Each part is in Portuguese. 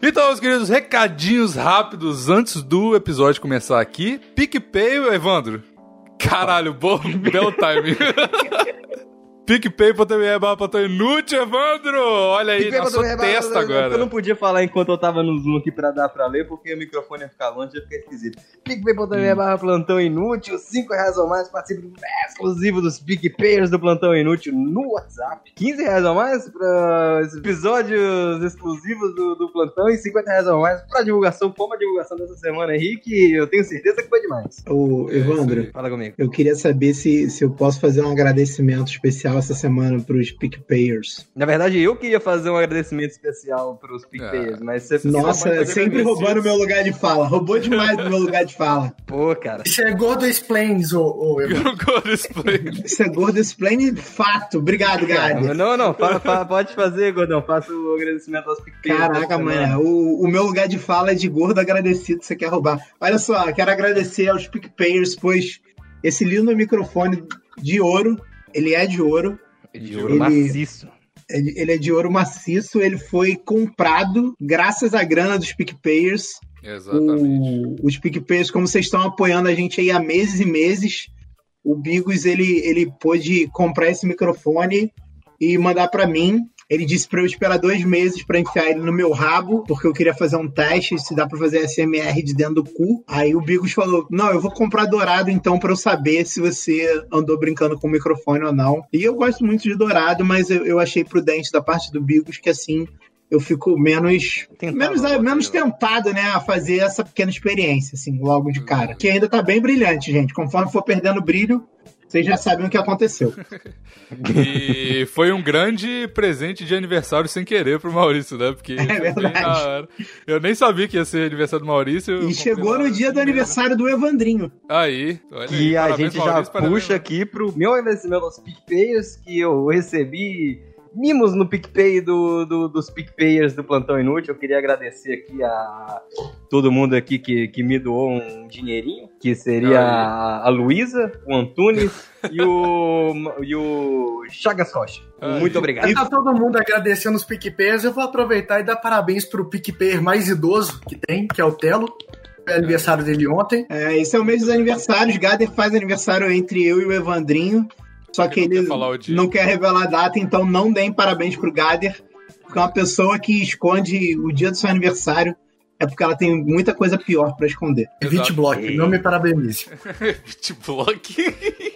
Então, meus queridos, recadinhos rápidos antes do episódio começar aqui. PicPay, Evandro. Caralho, bom, belo timing. PicPay.me barra Platão Inútil, Evandro! Olha aí, na sua testa agora. Eu não podia falar enquanto eu tava no Zoom aqui pra dar pra ler, porque o microfone ia ficar longe, ia ficar esquisito. PicPay.me barra Plantão Inútil, 5 reais ou mais, participe do exclusivo dos PicPayers do Plantão Inútil no WhatsApp. 15 reais ou mais pra episódios exclusivos do, do Plantão e 50 reais ou mais pra divulgação, como a divulgação dessa semana, Henrique, eu tenho certeza que foi demais. Ô, Evandro, Fala comigo. eu queria saber se, se eu posso fazer um agradecimento especial essa semana pros PicPayers. Na verdade, eu queria fazer um agradecimento especial pros PicPayers, mas você Nossa, sempre roubando o meu lugar de fala. Roubou demais o meu lugar de fala. Pô, cara. Isso é Gordo Explains, ô, ô Evandro. Gordo Explain. Isso é gordo explain fato. Obrigado, Gade. Não, não, fa- fa- pode fazer, Gordão. Faça o agradecimento aos PicPayers. Caraca, mano, o, o meu lugar de fala é de gordo agradecido, você quer roubar. Olha só, quero agradecer aos PicPayers, pois esse lindo microfone de ouro, ele é de ouro, De ouro Ele- maciço. ele, ele é de ouro maciço, ele foi comprado graças à grana dos PicPayers. Exatamente. O, os PicPayers, como vocês estão apoiando a gente aí há meses e meses, o Bigos ele, ele pôde comprar esse microfone e mandar para mim. Ele disse para eu esperar dois meses para enfiar ele no meu rabo, porque eu queria fazer um teste se dá para fazer SMR de dentro do cu. Aí o Bigos falou: Não, eu vou comprar dourado então para eu saber se você andou brincando com o microfone ou não. E eu gosto muito de dourado, mas eu, eu achei prudente da parte do Bigos que assim eu fico menos Tentado, menos, né? menos tentado, né, a fazer essa pequena experiência, assim, logo de cara. Que ainda tá bem brilhante, gente. Conforme for perdendo brilho, vocês já sabem o que aconteceu. E foi um grande presente de aniversário sem querer pro Maurício, né? Porque bem verdade. eu nem sabia que ia ser aniversário do Maurício. E chegou no dia do aniversário do Evandrinho. Aí, olha aí. E a Parabéns, gente já Maurício, parabéns, puxa aqui pro meu agradecimento aos PicPayers, que eu recebi mimos no PicPay do, do- dos PicPayers do Plantão Inútil. Eu queria agradecer aqui a todo mundo aqui que, que me doou um dinheirinho, que seria a, a Luísa, o Antunes e o, e o Chagas Rocha. Muito obrigado. Tá todo mundo agradecendo os PicPayers. Eu vou aproveitar e dar parabéns pro PicPayer mais idoso que tem, que é o Telo. Foi aniversário dele ontem. É, esse é o mês dos aniversários. Gader faz aniversário entre eu e o Evandrinho. Só que Ele não quer falar o dia. não quer revelar a data, então não deem parabéns pro Gader. Porque é uma pessoa que esconde o dia do seu aniversário é porque ela tem muita coisa pior pra esconder. Vitblock, não me parabenize. Bitblock.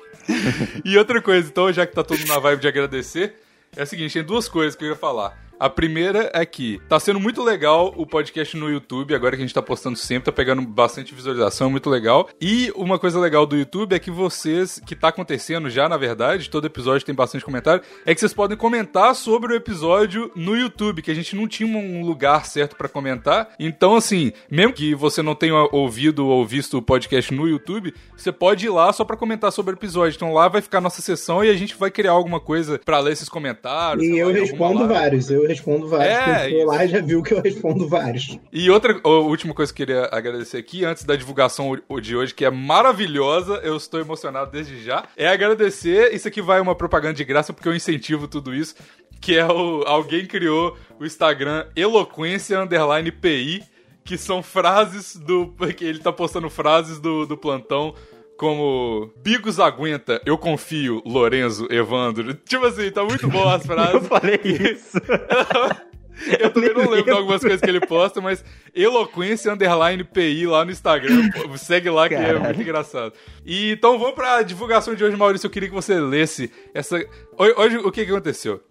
e outra coisa, então, já que tá todo na vibe de agradecer, é o seguinte, tem duas coisas que eu ia falar. A primeira é que tá sendo muito legal o podcast no YouTube, agora que a gente tá postando sempre, tá pegando bastante visualização, muito legal. E uma coisa legal do YouTube é que vocês, que tá acontecendo já, na verdade, todo episódio tem bastante comentário, é que vocês podem comentar sobre o episódio no YouTube, que a gente não tinha um lugar certo pra comentar. Então, assim, mesmo que você não tenha ouvido ou visto o podcast no YouTube, você pode ir lá só pra comentar sobre o episódio. Então lá vai ficar a nossa sessão e a gente vai criar alguma coisa pra ler esses comentários. E eu lá, respondo vários, eu respondo vários. É, for lá já viu que eu respondo vários. E outra última coisa que eu queria agradecer aqui, antes da divulgação de hoje, que é maravilhosa, eu estou emocionado desde já, é agradecer. Isso aqui vai uma propaganda de graça, porque eu incentivo tudo isso. Que é o. Alguém criou o Instagram Eloquência Underline PI, que são frases do. que ele tá postando frases do, do plantão. Como Bigos aguenta, eu confio, Lorenzo, Evandro. Tipo assim, tá muito bom as frases. Eu falei isso. Eu também não lembro de algumas coisas que ele posta, mas Eloquência Underline PI lá no Instagram. Segue lá que é Caralho. muito engraçado. E então vamos pra divulgação de hoje, Maurício. Eu queria que você lesse essa. Hoje, o que, que aconteceu?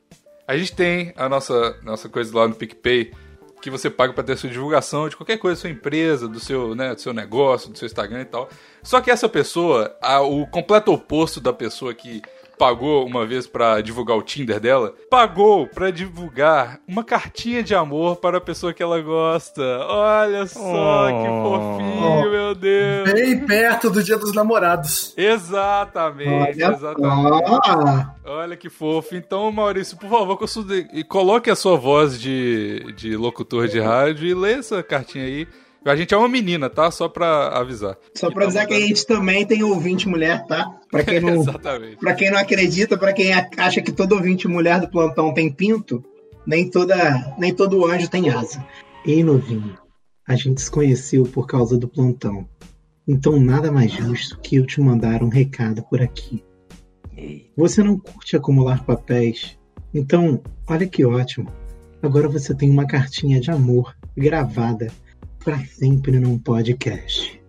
A gente tem a nossa, nossa coisa lá no PicPay que você paga pra ter sua divulgação de qualquer coisa sua empresa, do seu, né, do seu negócio, do seu Instagram e tal. Só que essa pessoa, a- o completo oposto da pessoa que pagou uma vez pra divulgar o Tinder dela, pagou pra divulgar uma cartinha de amor para a pessoa que ela gosta. Olha só que Oh. fofinho, meu Deus. Bem perto do dia dos namorados. Exatamente, Olha exatamente. só. Olha que fofo. Então, Maurício, por favor, coloque a sua voz de, de locutor de rádio e lê essa cartinha aí. A gente é uma menina, tá? Só pra avisar. Só pra avisar que a gente também tem ouvinte mulher, tá? Pra quem não, Exatamente. pra quem não acredita, pra quem acha que todo ouvinte mulher do plantão tem pinto, nem toda, nem todo anjo tem asa. Ei, novinho, a gente se conheceu por causa do plantão. Então nada mais justo que eu te mandar um recado por aqui. Você não curte acumular papéis? Então, olha que ótimo. Agora você tem uma cartinha de amor gravada para sempre num podcast.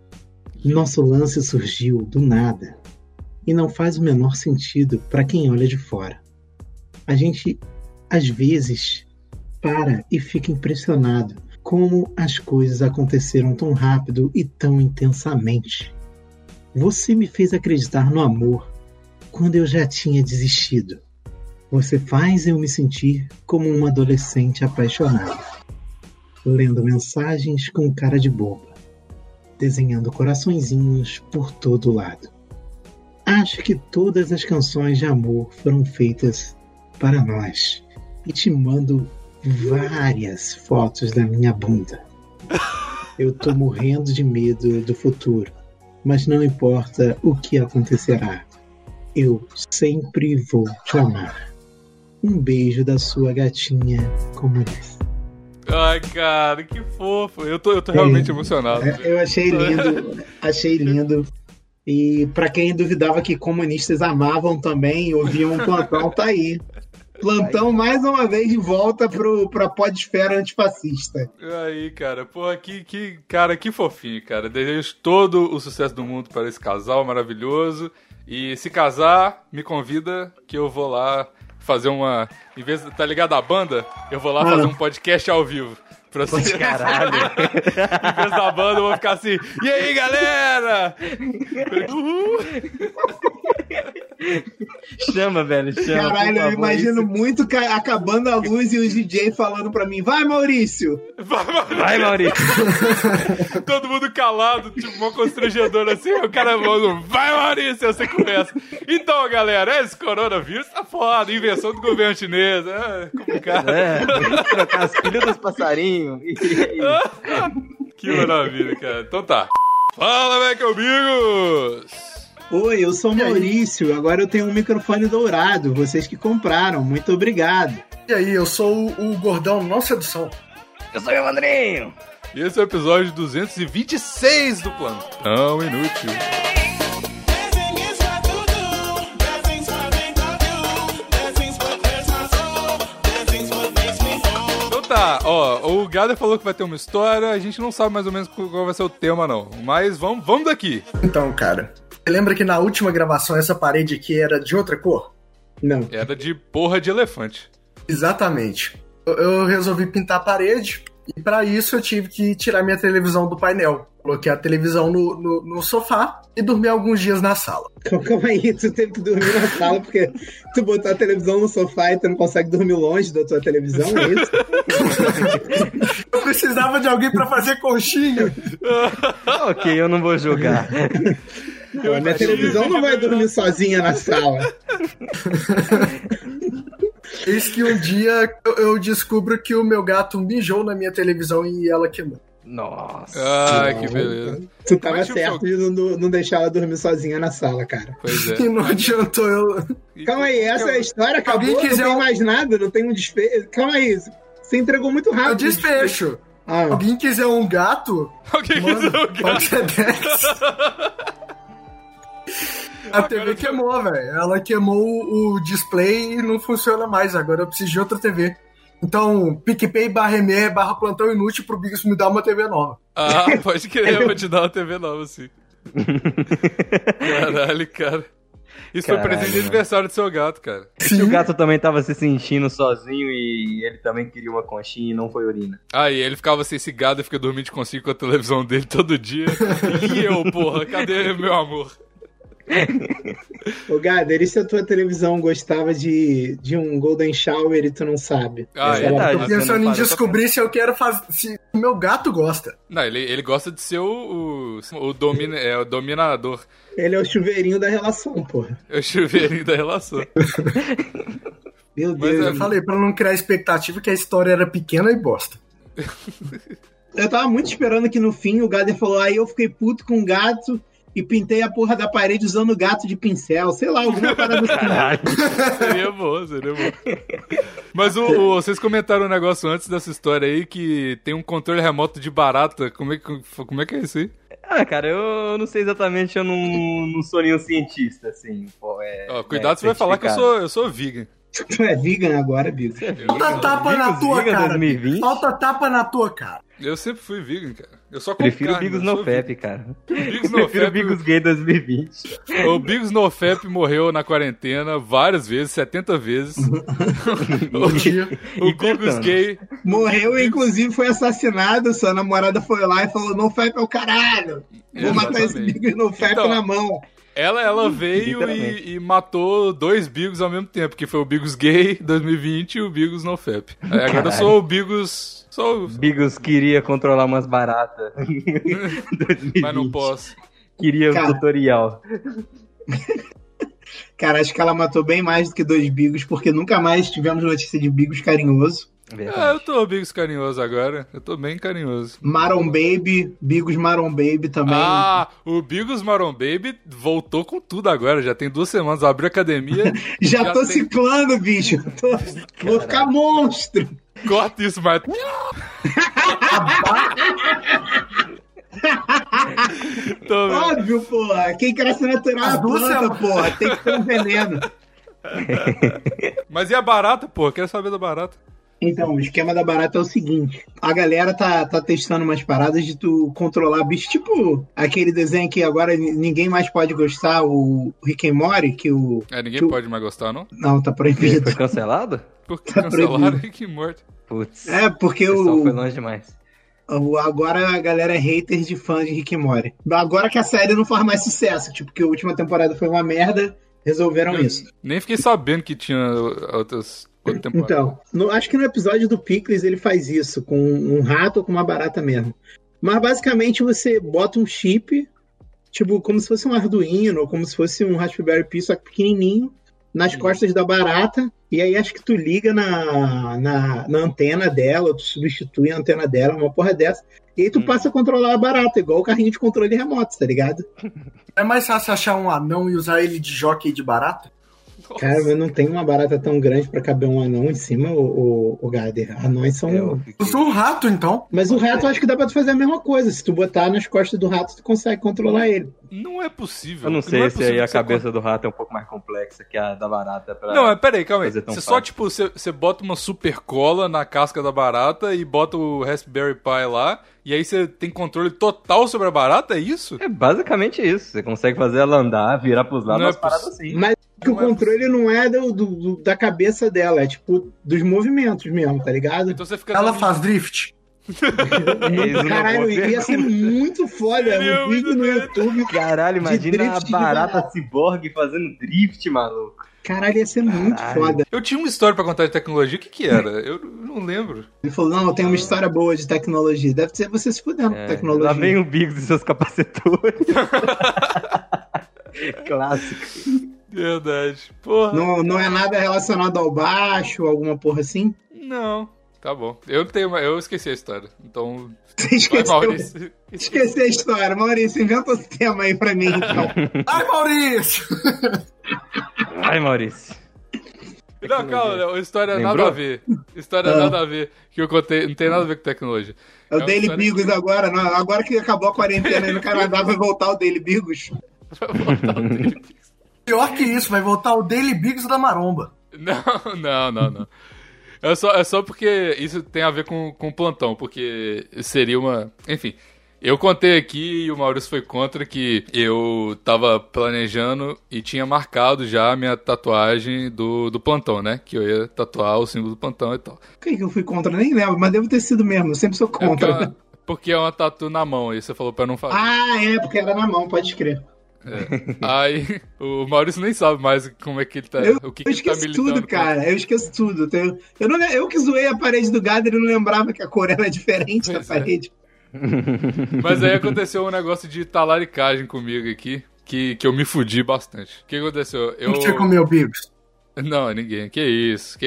Nosso lance surgiu do nada e não faz o menor sentido para quem olha de fora. A gente, às vezes, para e fica impressionado como as coisas aconteceram tão rápido e tão intensamente. Você me fez acreditar no amor quando eu já tinha desistido. Você faz eu me sentir como um adolescente apaixonado, lendo mensagens com cara de boba, desenhando coraçõezinhos por todo lado. Acho que todas as canções de amor foram feitas para nós e te mando várias fotos da minha bunda. Eu tô morrendo de medo do futuro, mas não importa o que acontecerá. Eu sempre vou te amar. Um beijo da sua gatinha comunista. Ai, cara, que fofo. Eu tô, eu tô realmente é, emocionado. Eu achei lindo, achei lindo. E para quem duvidava que comunistas amavam também, ouviam um plantão, tá aí. Plantão mais uma vez de volta pro, pra podesfera antifascista. Aí, cara, porra, que, que, cara, que fofinho, cara. Desejo todo o sucesso do mundo para esse casal maravilhoso. E se casar, me convida que eu vou lá fazer uma. Em vez de tá ligado a banda, eu vou lá ah. fazer um podcast ao vivo. Pra ser... Caralho. em vez da banda, eu vou ficar assim. E aí, galera? Uhul. Chama, velho, chama. Caralho, eu imagino muito acabando a luz e o DJ falando pra mim: vai, Maurício! Vai, Maurício! Vai, Maurício. Todo mundo calado, tipo, uma constrangedor assim. O cara falando: vai, Maurício! Você começa. Então, galera, esse coronavírus tá foda. Invenção do governo chinês. É complicado. É, trocar as filhas dos passarinhos. que maravilha, cara. Então tá. Fala, velho, amigos! Oi, eu sou o Maurício. Agora eu tenho um microfone dourado. Vocês que compraram. Muito obrigado. E aí, eu sou o, gordão não sedução. Eu sou o Evandrinho. E esse é o episódio 226 do Plantão Inútil. Então tá, ó, o Gader falou que vai ter uma história, a gente não sabe mais ou menos qual vai ser o tema, não. Mas vamos, vamos daqui. Então, cara, lembra que na última gravação essa parede aqui era de outra cor? Não. Era de porra de elefante. Exatamente. Eu, eu resolvi pintar a parede e para isso eu tive que tirar minha televisão do painel. Coloquei a televisão no, no, no, sofá e dormi alguns dias na sala. Calma aí, tu teve que dormir na sala porque tu botou a televisão no sofá e tu não consegue dormir longe da tua televisão, é isso? eu precisava de alguém para fazer conchinha. ok, eu não vou julgar. Eu minha televisão não vai dormir sozinha na sala. Eis que um dia eu descubro que o meu gato mijou na minha televisão e ela queimou. Nossa. Ai, que beleza. Tu tava Mas, certo de não, não deixar ela dormir sozinha na sala, cara. Pois é. E não adiantou eu. Calma aí, essa é a história, acabou, quiser não tem um... mais nada, não tem um desfecho. Calma aí, você entregou muito rápido. É o desfecho. Ah. Alguém quiser um gato? Alguém mano, quiser um gato? Pode ser A TV queimou, velho. Ela queimou o display e não funciona mais. Agora eu preciso de outra TV. Então, PicPay barra ME barra plantão inútil pro Bigos me dar uma TV nova. Ah, pode querer, eu vou te dar uma TV nova, sim. Caralho, cara. Isso Caralho, foi presente de aniversário do seu gato, cara. Se o gato também tava se sentindo sozinho e ele também queria uma conchinha e não foi urina. Ah, e ele ficava assim, esse gado fica dormindo de conchinha com a televisão dele todo dia. e eu, porra, cadê meu amor? Ô, Gader, e se a tua televisão gostava de, de um Golden Shower e tu não sabe? Ah, é verdade. Tô pensando em descobrir se eu quero fazer. Se o meu gato gosta. Não, ele, ele gosta de ser o, o, o, domina, é, o dominador. Ele é o chuveirinho da relação, porra. É o chuveirinho da relação. Meu Deus. Mas eu falei pra não criar expectativa que a história era pequena e bosta. eu tava muito esperando que no fim o Gader falou, aí eu fiquei puto com o gato e pintei a porra da parede usando gato de pincel, sei lá, alguma parada assim. seria bom, seria bom. Mas o, o- vocês comentaram um negócio antes dessa história aí que tem um controle remoto de barata. Como é que, como é, que é isso aí? Ah, cara, eu não sei exatamente, eu não, não sou nenhum cientista, assim. Pô, é, Ó, cuidado, é, você vai falar que eu sou, eu sou vegan. Tu é vegan agora, Bigo. Falta tapa na tua Vegan cara. 2020? Falta tapa na tua cara. Eu sempre fui vegan, cara. Eu só como Prefiro o carne, Bigos no FEP, cara. Bigos no Prefiro o FEP. Bigos Gay 2020. O Bigos no FEP morreu na quarentena várias vezes, 70 vezes. O E Bigos contando. gay. Morreu e inclusive foi assassinado. Sua namorada foi lá e falou: No FEP é o caralho. Vou matar esse Exatamente. Bigos no FEP Então, na mão. Ela, ela veio e, e matou dois Bigos ao mesmo tempo, que foi o Bigos Gay 2020 e o Bigos no FEP. Aí agora eu sou o Bigos. Sou, o- Bigos queria controlar umas baratas. 2020. mas não posso. Queria um Cara. tutorial. Cara, acho que ela matou bem mais do que dois Bigos, porque nunca mais tivemos notícia de Bigos carinhoso. Ah, eu tô Bigos carinhoso agora. Eu tô bem carinhoso. Maron Baby, Bigos Maron Baby também. Ah, o Bigos Maron Baby voltou com tudo agora. Já tem duas semanas. Abriu a academia. já, já tô tem- ciclando, bicho. Tô- vou ficar monstro. Corta isso, mas. Tô vendo. Óbvio, porra. Quem cresce natural é a planta, porra. Tem que ter um veneno. Mas e a barata, pô? Quero saber da barata. Então, o esquema da barata é o seguinte: a galera tá, tá testando umas paradas de tu controlar bicho, tipo aquele desenho que agora ninguém mais pode gostar, o Rick and Morty, que o. É, ninguém pode mais gostar, não? Não, tá Ele proibido. foi cancelado? Porque Tá cancelaram. Rick e Morty. Putz. É, porque o foi longe demais. agora a galera é hater de fã de Rick and Morty. Agora que a série não faz mais sucesso, tipo, que a última temporada foi uma merda, resolveram isso. Nem fiquei sabendo que tinha outras quantas temporadas. Então, no- acho que no episódio do Pickles ele faz isso, com um rato ou com uma barata mesmo. Mas basicamente você bota um chip, tipo, como se fosse um Arduino, ou como se fosse um Raspberry Pi, só que pequenininho, nas costas da barata, e aí acho que tu liga na, na, na antena dela, ou tu substitui a antena dela, uma porra dessa, e aí tu Hum. passa a controlar a barata, igual o carrinho de controle remoto, tá ligado? É mais fácil achar um anão e usar ele de jockey de barata? Cara, mas não tem uma barata tão grande pra caber um anão em cima, o, o, o Gader. Anões são. Eu fiquei- Usa um rato, então. Mas o rato eu acho que dá pra tu fazer a mesma coisa. Se tu botar nas costas do rato, tu consegue controlar ele. Não é possível. Eu não é sei se possível aí a cabeça do rato é um pouco mais complexa que a da barata. Pra... Não, mas peraí, calma aí. Você só, fácil. tipo, você, você bota uma super cola na casca da barata e bota o Raspberry Pi lá, e aí você tem controle total sobre a barata, é isso? É basicamente isso. Você consegue fazer ela andar, virar pros lados, Não é paradas assim. Mas que o Não é controle não é do, do- do- da cabeça dela, é tipo dos movimentos mesmo, tá ligado? Então você fica. Ela faz drift. É Caralho, ia ser muito foda. Um vídeo no YouTube. Caralho, imagina drift a barata ciborgue fazendo drift, maluco. Caralho, ia ser muito Caralho. foda. Eu tinha uma história pra contar de tecnologia, o que que era? Eu não lembro. Ele falou: Não, eu tenho uma história boa de tecnologia. Deve ser você se fudendo com É, tecnologia. lá vem o Bigos e seus capacetores. Clássico. Verdade. Porra. Não, não é nada relacionado ao baixo, alguma porra assim? Não. Tá bom. Eu não tenho Eu esqueci a história. Então. Você Vai, esqueceu. Maurício. Esqueci a história. Maurício, inventa esse tema aí pra mim, então. Ai, Maurício! Ai, Maurício. Não, calma, Léo, história nada Lembrou? a ver. História Ah. nada a ver. Que eu contei, não tem nada a ver com tecnologia. É o uma Daily Bigos agora. não, agora que acabou a quarentena aí no Canadá, vai voltar o Daily Bigos. Vai voltar o Daily Biggs. Pior que isso, vai voltar o Daily Biggs da Maromba. Não, não, não, não. É só, é só porque isso tem a ver com, com o plantão, porque seria uma. Enfim, eu contei aqui e o Maurício foi contra que eu tava planejando e tinha marcado já a minha tatuagem do, do plantão, né? Que eu ia tatuar o símbolo do plantão e tal. Por que que eu fui contra? Nem lembro, mas devo ter sido mesmo. Eu sempre sou É porque, é contra. uma, porque é uma tatu na mão, e você falou pra não fazer. Ah, é, porque era na mão, pode crer. É. Aí o Maurício nem sabe mais como é que ele tá. Eu, o que, eu que ele tá esqueço militando. tudo, cara. Eu esqueço tudo. Eu, eu, não, eu que zoei a parede do Gader e não lembrava que a cor era diferente Pois da é. parede. Mas aí aconteceu um negócio de talaricagem comigo aqui, que, que eu me fudi bastante. O que aconteceu? Quem Eu. que você comeu, Biggs? Não, ninguém. Que isso, que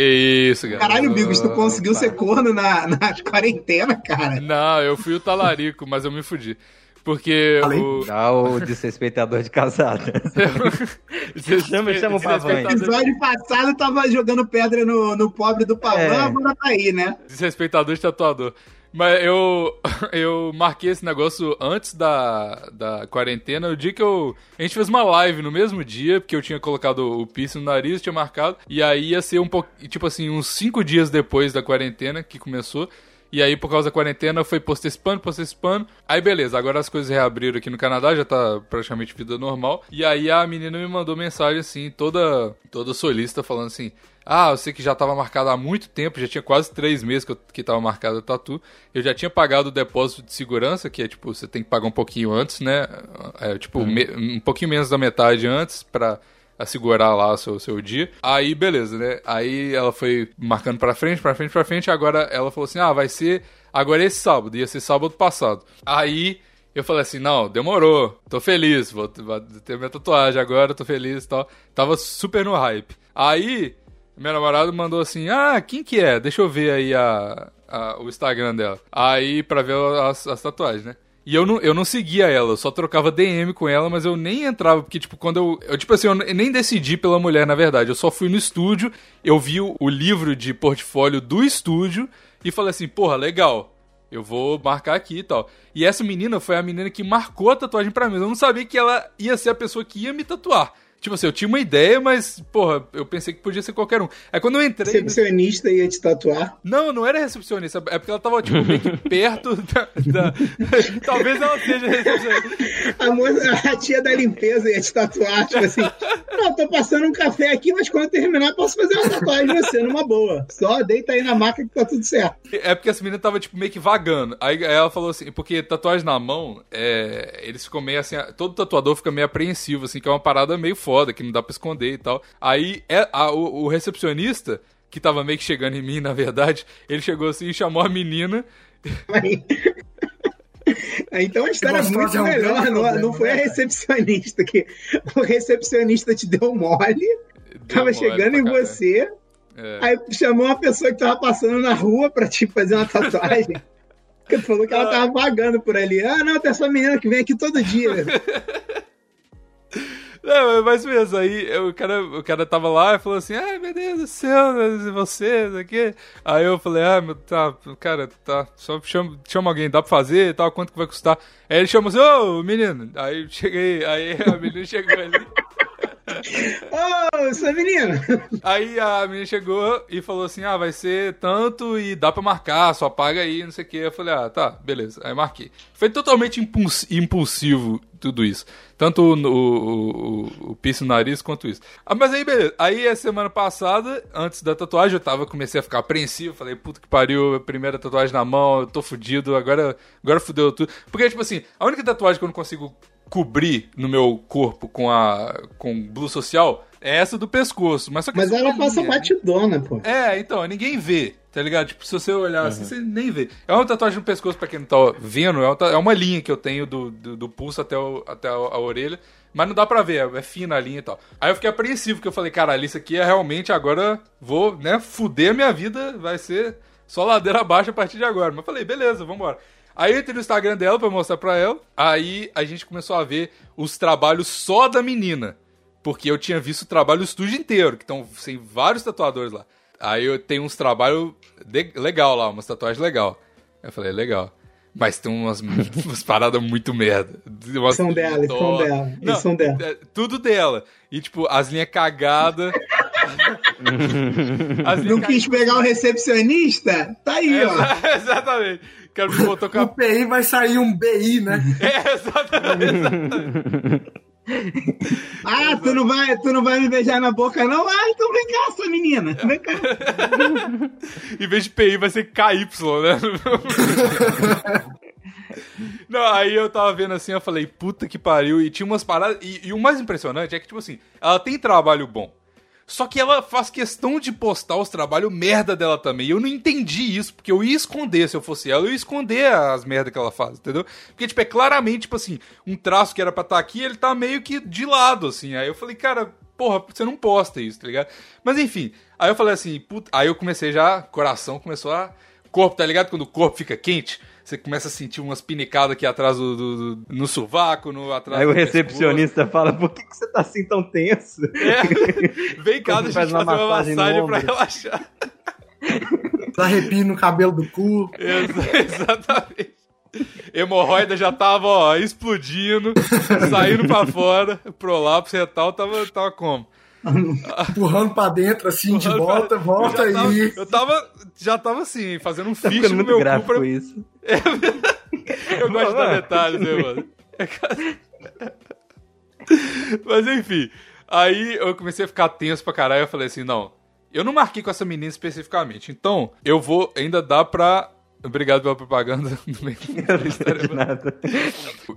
isso, galera. Caralho, Bigos, tu conseguiu Opa. ser corno na, na quarentena, cara. Não, eu fui o talarico, mas eu me fudi. Porque Além- o. Dá o desrespeitador de casada. Chama- chama o Pavão. No episódio passado tava jogando pedra no, no pobre do Pavão, É. agora tá aí, né? Desrespeitador de tatuador. Mas eu, eu marquei esse negócio antes da, da quarentena, o dia que eu. A gente fez uma live no mesmo dia, porque eu tinha colocado o piercing no nariz, tinha marcado. E aí ia ser um pouco. Tipo assim, uns cinco dias depois da quarentena que começou. E aí, por causa da quarentena, foi postecipando, postecipando. Aí, beleza, agora as coisas reabriram aqui no Canadá, já tá praticamente vida normal. E aí a menina me mandou mensagem assim, toda, toda solista, falando assim: Ah, eu sei que já tava marcado há muito tempo, já tinha quase três meses que, eu, que tava marcado a tatu. Eu já tinha pagado o depósito de segurança, que é tipo, você tem que pagar um pouquinho antes, né? É, tipo, me- um pouquinho menos da metade antes pra assegurar lá o seu, seu dia. Aí, beleza, né? Aí ela foi marcando pra frente, pra frente, pra frente. Agora ela falou assim: ah, vai ser agora esse sábado. Ia ser sábado passado. Aí eu falei assim: não, demorou. Tô feliz, vou ter minha tatuagem agora, tô feliz e tal. Tava super no hype. Aí, meu namorado mandou assim: ah, quem que é? Deixa eu ver aí a, a- o Instagram dela. Aí, pra ver as, as tatuagens, né? E eu não, eu não seguia ela, eu só trocava DM com ela, mas eu nem entrava, porque, tipo, quando eu. eu tipo assim, eu nem decidi pela mulher, na verdade. Eu só fui no estúdio, eu vi o, o livro de portfólio do estúdio e falei assim, porra, legal. Eu vou marcar aqui e tal. E essa menina foi a menina que marcou a tatuagem pra mim. Eu não sabia que ela ia ser a pessoa que ia me tatuar. Tipo assim, eu tinha uma ideia, mas, porra, eu pensei que podia ser qualquer um. Aí quando eu entrei. Recepcionista ia te tatuar. não, não era recepcionista, é porque ela tava, tipo, meio que perto da. da- Talvez ela seja recepcionista. A, moça, a tia da limpeza ia te tatuar, tipo assim. Não, tô passando um café aqui, mas quando terminar posso fazer uma tatuagem em você, numa boa. Só deita aí na maca que tá tudo certo. É porque essa menina tava, tipo, meio que vagando. Aí aí ela falou assim, porque tatuagem na mão, é, eles ficam meio assim, todo tatuador fica meio apreensivo, assim, que é uma parada meio foda, que não dá pra esconder e tal. Aí é, a- o, o recepcionista, que tava meio que chegando em mim, na verdade, ele chegou assim e chamou a menina. Aí- Então a história é muito melhor. Não, não foi a né? recepcionista que. O recepcionista te deu mole, deu tava mole chegando em caralho. você, É. aí chamou uma pessoa que tava passando na rua pra te fazer uma tatuagem. Tu falou que ela tava vagando por ali. Ah, não, tem essa menina que vem aqui todo dia. Não, mas mesmo, aí o cara, o cara tava lá e falou assim, ai meu Deus do céu, você, isso aqui. Aí eu falei, ah, meu, tá, cara, tá, só chama, chama alguém, dá pra fazer e tal, quanto que vai custar? Aí ele chamou assim, ô menino, aí cheguei, aí a menina chegou ali. Ô, essa menina! Aí a menina chegou e falou assim: Ah, vai ser tanto e dá pra marcar, só paga aí, não sei o que. Eu falei: Ah, tá, beleza. Aí marquei. Foi totalmente impuls- impulsivo tudo isso. Tanto o, o, o, o piercing no nariz quanto isso. Ah, mas aí, beleza. Aí, a semana passada, antes da tatuagem, eu tava, comecei a ficar apreensivo. Falei: Puta que pariu, primeira tatuagem na mão, eu tô fudido, agora, agora fudeu tudo. Porque, tipo assim, a única tatuagem que eu não consigo cobrir no meu corpo com a com blue social é essa do pescoço. Mas, só que Mas é ela passa né? batidona, pô. É, então, ninguém vê, tá ligado? Tipo, se você olhar assim, você nem vê. É uma tatuagem no pescoço, pra quem não tá vendo, é uma, é uma linha que eu tenho do, do, do pulso até, o, até a, a orelha, mas não dá pra ver, é, é fina a linha e tal. Aí eu fiquei apreensivo, porque eu falei, caralho, isso aqui é realmente agora, vou, né, fuder a minha vida, vai ser só ladeira abaixo a partir de agora. Mas eu falei, beleza, vambora. Aí eu entrei no Instagram dela pra mostrar pra ela, aí a gente começou a ver os trabalhos só da menina. Porque eu tinha visto o trabalho do estúdio inteiro, que estão sem vários tatuadores lá. Aí eu tenho uns trabalhos de- legal lá, umas tatuagens legal. Eu falei, legal. Mas tem umas, umas paradas muito merda. Umas São dela, são dela, Não, são dela. é, tudo dela. E tipo, as linhas cagadas. as Não quis pegar o recepcionista? Tá aí, ó. É, exatamente. Quero me botou com O a... PI vai sair um BI, né? É, exatamente. Ah, tu não, vai, tu não vai me beijar na boca, não? Ah, então vem cá, sua menina. Vem cá. em vez de PI vai ser KY, né? Não, aí eu tava vendo assim, eu falei, puta que pariu. E tinha umas paradas. E, e o mais impressionante é que, tipo assim, ela tem trabalho bom. Só que ela faz questão de postar os trabalhos merda dela também. Eu não entendi isso, porque eu ia esconder se eu fosse ela, eu ia esconder as merdas que ela faz, entendeu? Porque, tipo, é claramente, tipo assim, um traço que era pra estar aqui, ele tá meio que de lado, assim. Aí eu falei, cara, porra, você não posta isso, tá ligado? Mas enfim, aí eu falei assim, puta, aí eu comecei já, coração começou a. Corpo, tá ligado? Quando o corpo fica quente, você começa a sentir umas pinicadas aqui atrás do, do- do- no sovaco, no atrás Aí o do recepcionista fala, por que, que você tá assim tão tenso? pescoço. É, vem cá, deixa eu fazer uma massagem no massagem pra ombro. relaxar. Dá arrepio no cabelo do cu. Ex- Exatamente. Hemorroida já tava, ó, explodindo, saindo pra fora, prolapso retal tava, tava como? Empurrando pra dentro, assim, de volta, volta eu tava, e. eu tava, já tava assim, fazendo um Tá ficando no meu cu pra... isso. Eu gosto de dar Mano. detalhes, né, mano? Mas enfim, aí eu comecei a ficar tenso pra caralho, eu falei assim, não, eu não marquei com essa menina especificamente, então eu vou ainda dar pra... Obrigado pela propaganda. De nada.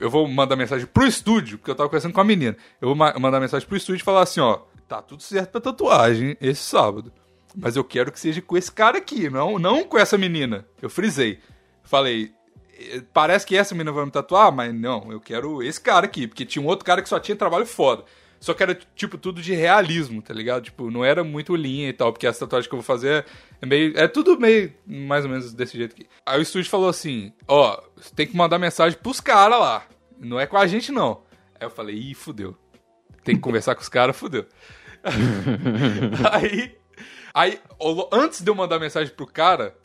eu vou mandar mensagem pro estúdio, porque eu tava conversando com a menina. Eu vou ma- mandar mensagem pro estúdio e falar assim, ó, tá tudo certo pra tatuagem esse sábado. Mas eu quero que seja com esse cara aqui, não, não com essa menina. Eu frisei. Falei, "Eh, parece que essa menina vai me tatuar, mas não, eu quero esse cara aqui, porque tinha um outro cara que só tinha trabalho foda. Só que era, tipo, tudo de realismo, tá ligado? Tipo, não era muito linha e tal, porque as tatuagens que eu vou fazer é meio. É tudo meio mais ou menos desse jeito aqui. Aí o estúdio falou assim: ó, você tem que mandar mensagem pros caras lá. Não é com a gente, não. Aí eu falei, ih, fudeu. Tem que conversar com os caras, fudeu. aí. Aí, antes de eu mandar mensagem pro cara,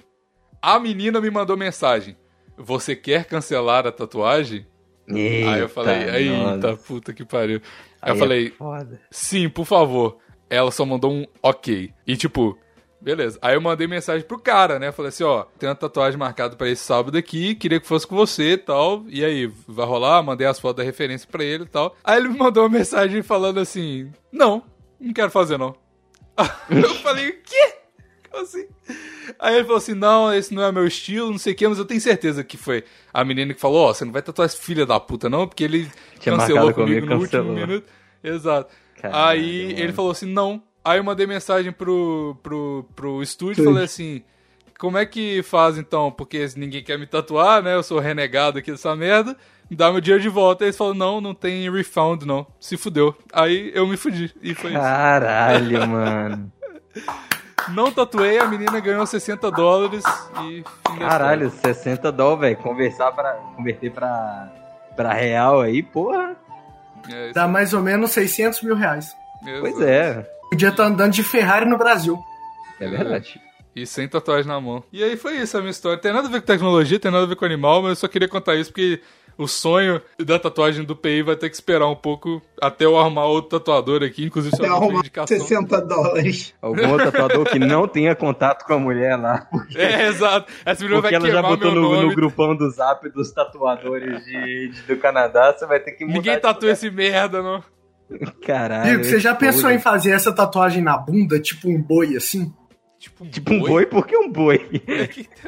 a menina me mandou mensagem. Você quer cancelar a tatuagem? aí eu falei, eita, nossa. puta que pariu. Aí, eu é falei, foda. sim, por favor. Ela só mandou um ok. E tipo, beleza. Aí eu mandei mensagem pro cara, né? Falei assim, ó, tem uma tatuagem marcada pra esse sábado aqui, queria que fosse com você e tal. E aí, vai rolar? Mandei as fotos da referência pra ele e tal. Aí ele me mandou uma mensagem falando assim, não, não quero fazer não. eu falei, o quê? Como assim? Aí ele falou assim: não, esse não é meu estilo, não sei o que, mas eu tenho certeza que foi a menina que falou: ó, você não vai tatuar esse filho da puta, não, porque ele Tinha cancelou comigo, no último cancelou. minuto. Exato. Caralho, Aí mano. ele falou assim: não. Aí eu mandei mensagem pro, pro, pro estúdio e falei assim: como é que faz então? Porque ninguém quer me tatuar, né? Eu sou renegado aqui dessa merda. Me dá meu dinheiro de volta. Aí eles falaram: não, não tem refund, não. Se fudeu. Aí eu me fudi. E foi isso. Caralho, mano. Não tatuei, a menina ganhou 60 dólares e. Caralho, 60 dólares, velho. Conversar pra. Converter pra. Pra real aí, porra. É, isso Dá mais ou menos 600 mil reais. mesmo. Pois é. Podia estar andando de Ferrari no Brasil. É verdade. E sem tatuagem na mão. E aí foi isso a minha história. Tem nada a ver com tecnologia, tem nada a ver com animal, mas eu só queria contar isso porque o sonho da tatuagem do PI vai ter que esperar um pouco até eu arrumar outro tatuador aqui, inclusive se tem arrumar indicação. 60 dólares. Algum outro tatuador que não tenha contato com a mulher lá. É, exato. Essa menina Porque vai ela já botou no, no grupão do zap dos tatuadores de, de- do Canadá. Você vai ter que mudar. Ninguém tatua esse merda, não. Caralho. Diego, você já pensou em fazer essa tatuagem na bunda, tipo um boi, assim? Tipo um Tipo um boi? Por que um boi?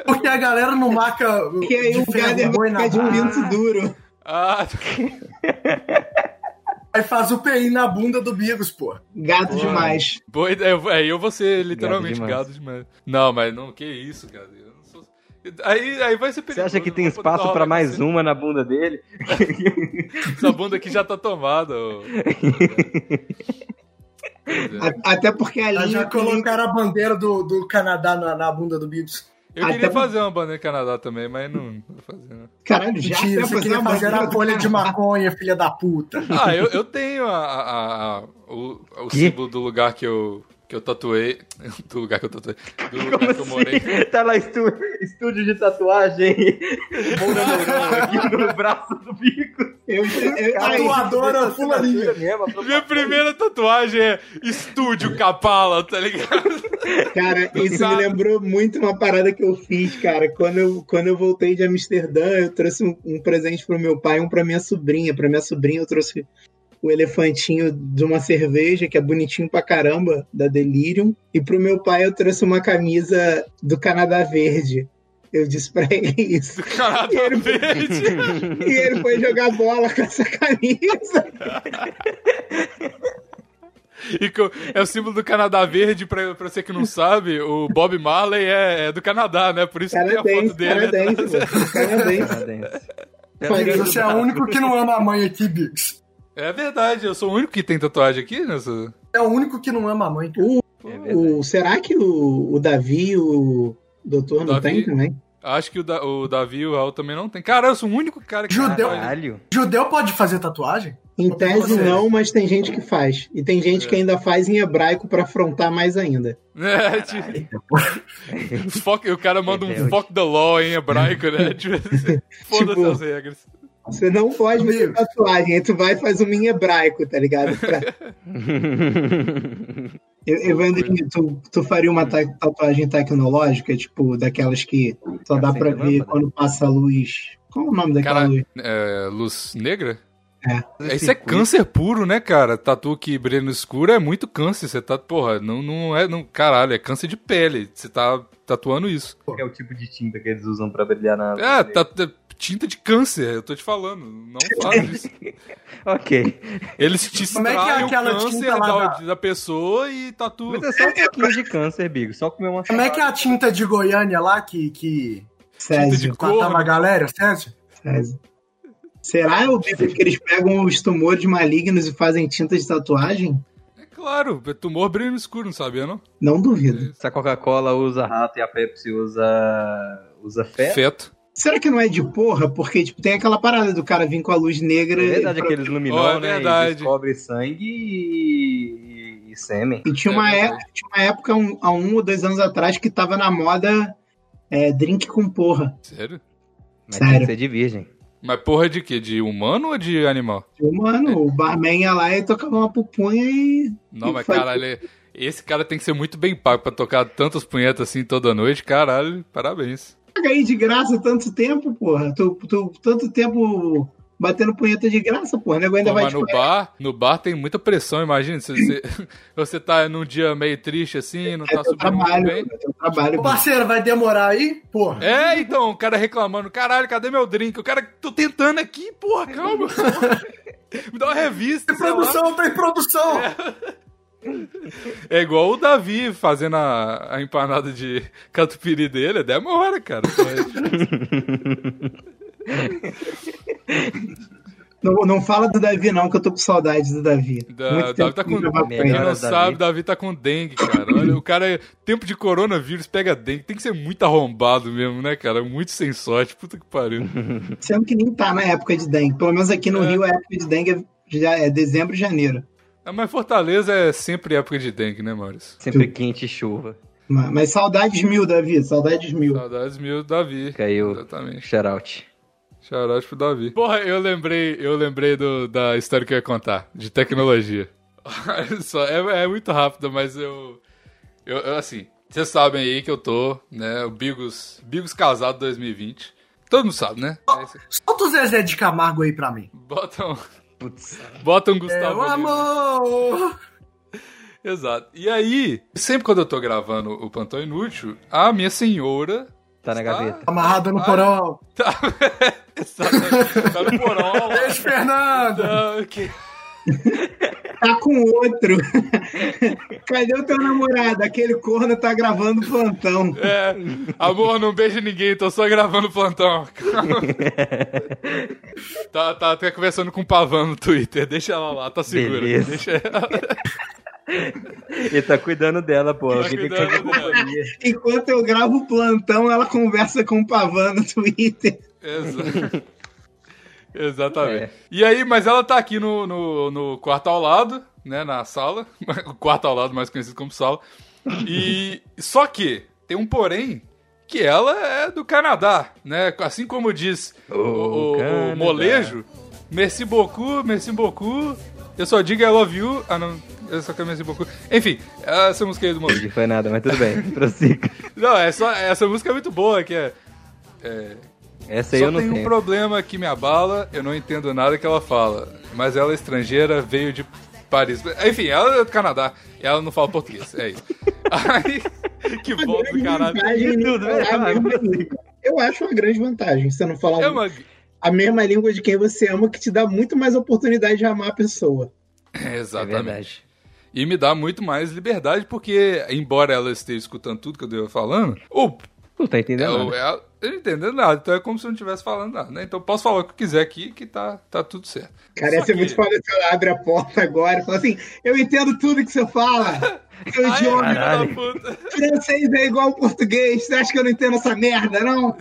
Porque a galera não marca E aí de o Gader boi vai na ficar de um pinto duro. Ah, Aí faz o PI na bunda do Bigos, pô. Gato Boa. demais. boi. É, eu- é, eu vou ser literalmente Gado gado demais. demais. Não, mas não, que isso, cara. Eu não sou... Aí, aí vai ser Você perigoso. acha que tem espaço rola mais você. uma na bunda dele? Essa bunda aqui já tá tomada. ô. É. A- Até porque a linha. já colocaram a bandeira do, do Canadá na, na bunda do Bigos. Eu Até queria fazer uma bandeira Canadá também, mas não, vou fazer, não. Caralho, já você queria uma fazer bandeira a do folha de maconha, filha da puta. Ah, eu, eu tenho a, a- a- o, o símbolo do lugar que eu, que eu tatuei. Do lugar que eu tatuei. Do lugar Como que eu morei. assim? Tá lá estúdio, estúdio de tatuagem. Moura Mourão aqui no braço do bico. Eu, eu, Tatuadora fulaninha. Minha primeira tatuagem é Estúdio Capala, tá ligado? cara, isso me Sabe? lembrou muito uma parada que eu fiz, cara. Quando eu, quando eu voltei de Amsterdã, eu trouxe um, um presente pro meu pai e um pra minha sobrinha. Pra minha sobrinha, eu trouxe o elefantinho de uma cerveja, que é bonitinho pra caramba, da Delirium. E pro meu pai, eu trouxe uma camisa do Canadá Verde. Eu disse pra ele isso. Canadá Verde. E ele foi jogar bola com essa camisa. E é o símbolo do Canadá Verde, pra, pra você que não sabe, o Bob Marley é, é do Canadá, né? Por isso que tem a Canadense, foto dele. canadense, pô. Canadense. Canadense. Você é o único que não ama a mãe aqui, Bigos. É verdade, eu sou o único que tem tatuagem aqui nessa. É o único que não ama a mãe. O, É o- será que o, o Davi e o doutor não Davi- tem também? Acho que o, da, o Davi e o Raul também não tem. Cara, eu sou o único cara que Judeu. Caralho. Judeu pode fazer tatuagem? Em tese Você. não, mas tem gente que faz. E tem gente que ainda faz em hebraico pra afrontar mais ainda. É, tipo, fuck, o cara manda um fuck the law em hebraico, né? Tipo, Foda-se Tipo, as regras. Você não pode fazer tatuagem, aí tu vai e faz uma em hebraico, tá ligado? Pra- Eu, Evandrinho, tu, tu faria uma ta- tatuagem tecnológica, tipo, daquelas que só dá pra ver lâmpada. quando passa a luz. Qual é o nome daquela Cara, luz? é, luz negra? É. Isso é câncer puro, né, cara? Tatu que brilha no escuro é muito câncer. Você tá, porra, não, não é. Não, caralho, é câncer de pele. Você tá tatuando isso. É o tipo de tinta que eles usam pra brilhar na. É, tá- tinta de câncer, eu tô te falando. Não faz isso. Ok. Eles te Como é que é extraem o aquela câncer tinta lá da, da- da pessoa e tatuam. Mas é só um pouquinho de câncer, Bigo. Só comer uma Como é que é a tinta de Goiânia lá que, que Césio. de- matava a galera, Sérgio? Césio. Será que eles pegam os tumores malignos e fazem tinta de tatuagem? É claro, tumor brilha no escuro, não sabia, não? Não duvido. Se a Coca-Cola usa rato e a Pepsi usa. usa fé. Feto. Será que não é de porra? Porque tipo, tem aquela parada do cara vir com a luz negra. É verdade, pra- aqueles luminol, Oh, é né? verdade. E descobre sangue e, e, sêmen. E tinha uma, É é- verdade. tinha uma época, um- há um ou dois anos atrás, que tava na moda é, drink com porra. Sério? Mas Sério. tem que ser de virgem. Mas porra de quê? De humano ou de animal? Mano, o barman ia lá e tocava uma pupunha e. Não, E mas foi- caralho, esse cara tem que ser muito bem pago pra tocar tantas punhetas assim toda noite. Caralho, parabéns. Paga aí de graça tanto tempo, porra. Tu, tu tanto tempo batendo punheta de graça, porra. O nego ainda Pô, vai mas te no bar, no bar tem muita pressão, imagina. Se você, você tá num dia meio triste assim, não É tá subindo muito trabalho, bem. é trabalho. Ô, parceiro, vai demorar aí? Porra. É, então, o cara reclamando, caralho, cadê meu drink? O cara, tô tentando aqui, porra, calma. Me dá uma revista, Tem sei lá. produção, tem produção. É igual o Davi fazendo a, a empanada de catupiry dele, demora, cara. Não, não fala do Davi, não, que eu tô com saudades do Davi. Da, Muito Davi tá com. Quem não Davi. sabe, Davi tá com dengue, cara. Olha, o cara, é- tempo de coronavírus, pega dengue. Tem que ser muito arrombado mesmo, né, cara? Muito sem sorte. Puta que pariu. Sendo que nem tá na época de dengue. Pelo menos aqui no É. Rio a época de dengue é, já é dezembro e janeiro. Ah, Mas Fortaleza é sempre época de dengue, né, Maurício? Sempre quente e chuva. Mas, mas saudades mil, Davi, saudades mil. Saudades mil do Davi. Caiu. Exatamente. Shoutout. Shoutout pro Davi. Porra, eu lembrei, eu lembrei do- da história que eu ia contar, de tecnologia. Olha Só, é, é muito rápido, mas eu, eu, eu, assim, vocês sabem aí que eu tô, né, o Bigos, Bigos casado 2020. Todo mundo sabe, né? É. Solta o Zezé de Camargo aí pra mim. Botam, Putz. botam É Gustavo o Lima. amor. Exato. E aí, sempre quando eu tô gravando o Plantão Inútil, a minha senhora Tá na gaveta. Amarrado no Ah. porão. Tá, Exatamente. tá no porão. Beijo, Fernando. Não, que- Tá com outro. Cadê o teu namorado? Aquele corno tá gravando plantão. É, amor, não beija ninguém, tô só gravando o plantão. tá, tá até conversando com o Pavão no Twitter, deixa ela lá, tá segura. Beleza. Deixa ela. Ele tá cuidando dela, pô. Tá cuidando dela. Enquanto eu gravo o plantão, ela conversa com o Pavan no Twitter. Exa- Exatamente. É. E aí, mas ela tá aqui no, no, no quarto ao lado, né, na sala. O quarto ao lado, mais conhecido como sala. E só que tem um porém que ela é do Canadá, né? Assim como diz o, o- o Canadá. molejo, merci beaucoup, merci beaucoup. Eu só digo I love you. Ah, não. Eu só quero merci beaucoup. Enfim, essa música aí do molejo. Não foi nada, mas tudo bem. Prossiga. Não, é só, essa música é muito boa, que é. é Essa aí só eu não tem um tenho. problema que me abala, eu não entendo nada que ela fala. Mas ela é estrangeira, veio de Paris. Enfim, ela é do Canadá. E ela não fala português. É isso. Aí, que volta do caralho. É né? língua. Eu acho uma grande vantagem você não falar É uma. a mesma língua de quem você ama, que te dá muito mais oportunidade de amar a pessoa. É Exatamente. verdade. e me dá muito mais liberdade, porque, embora ela esteja escutando tudo que eu devo falando, o Não tá É, entendendo o- nada. É, eu não entendo nada, então é como se eu não estivesse falando nada, né? Então posso falar o que eu quiser aqui que tá, tá tudo certo. Cara, ia ser que- muito foda se ela abre a porta agora e fala assim: Eu entendo tudo que você fala. Seu Ai, idioma francês é igual ao português. Você acha que eu não entendo essa merda, não?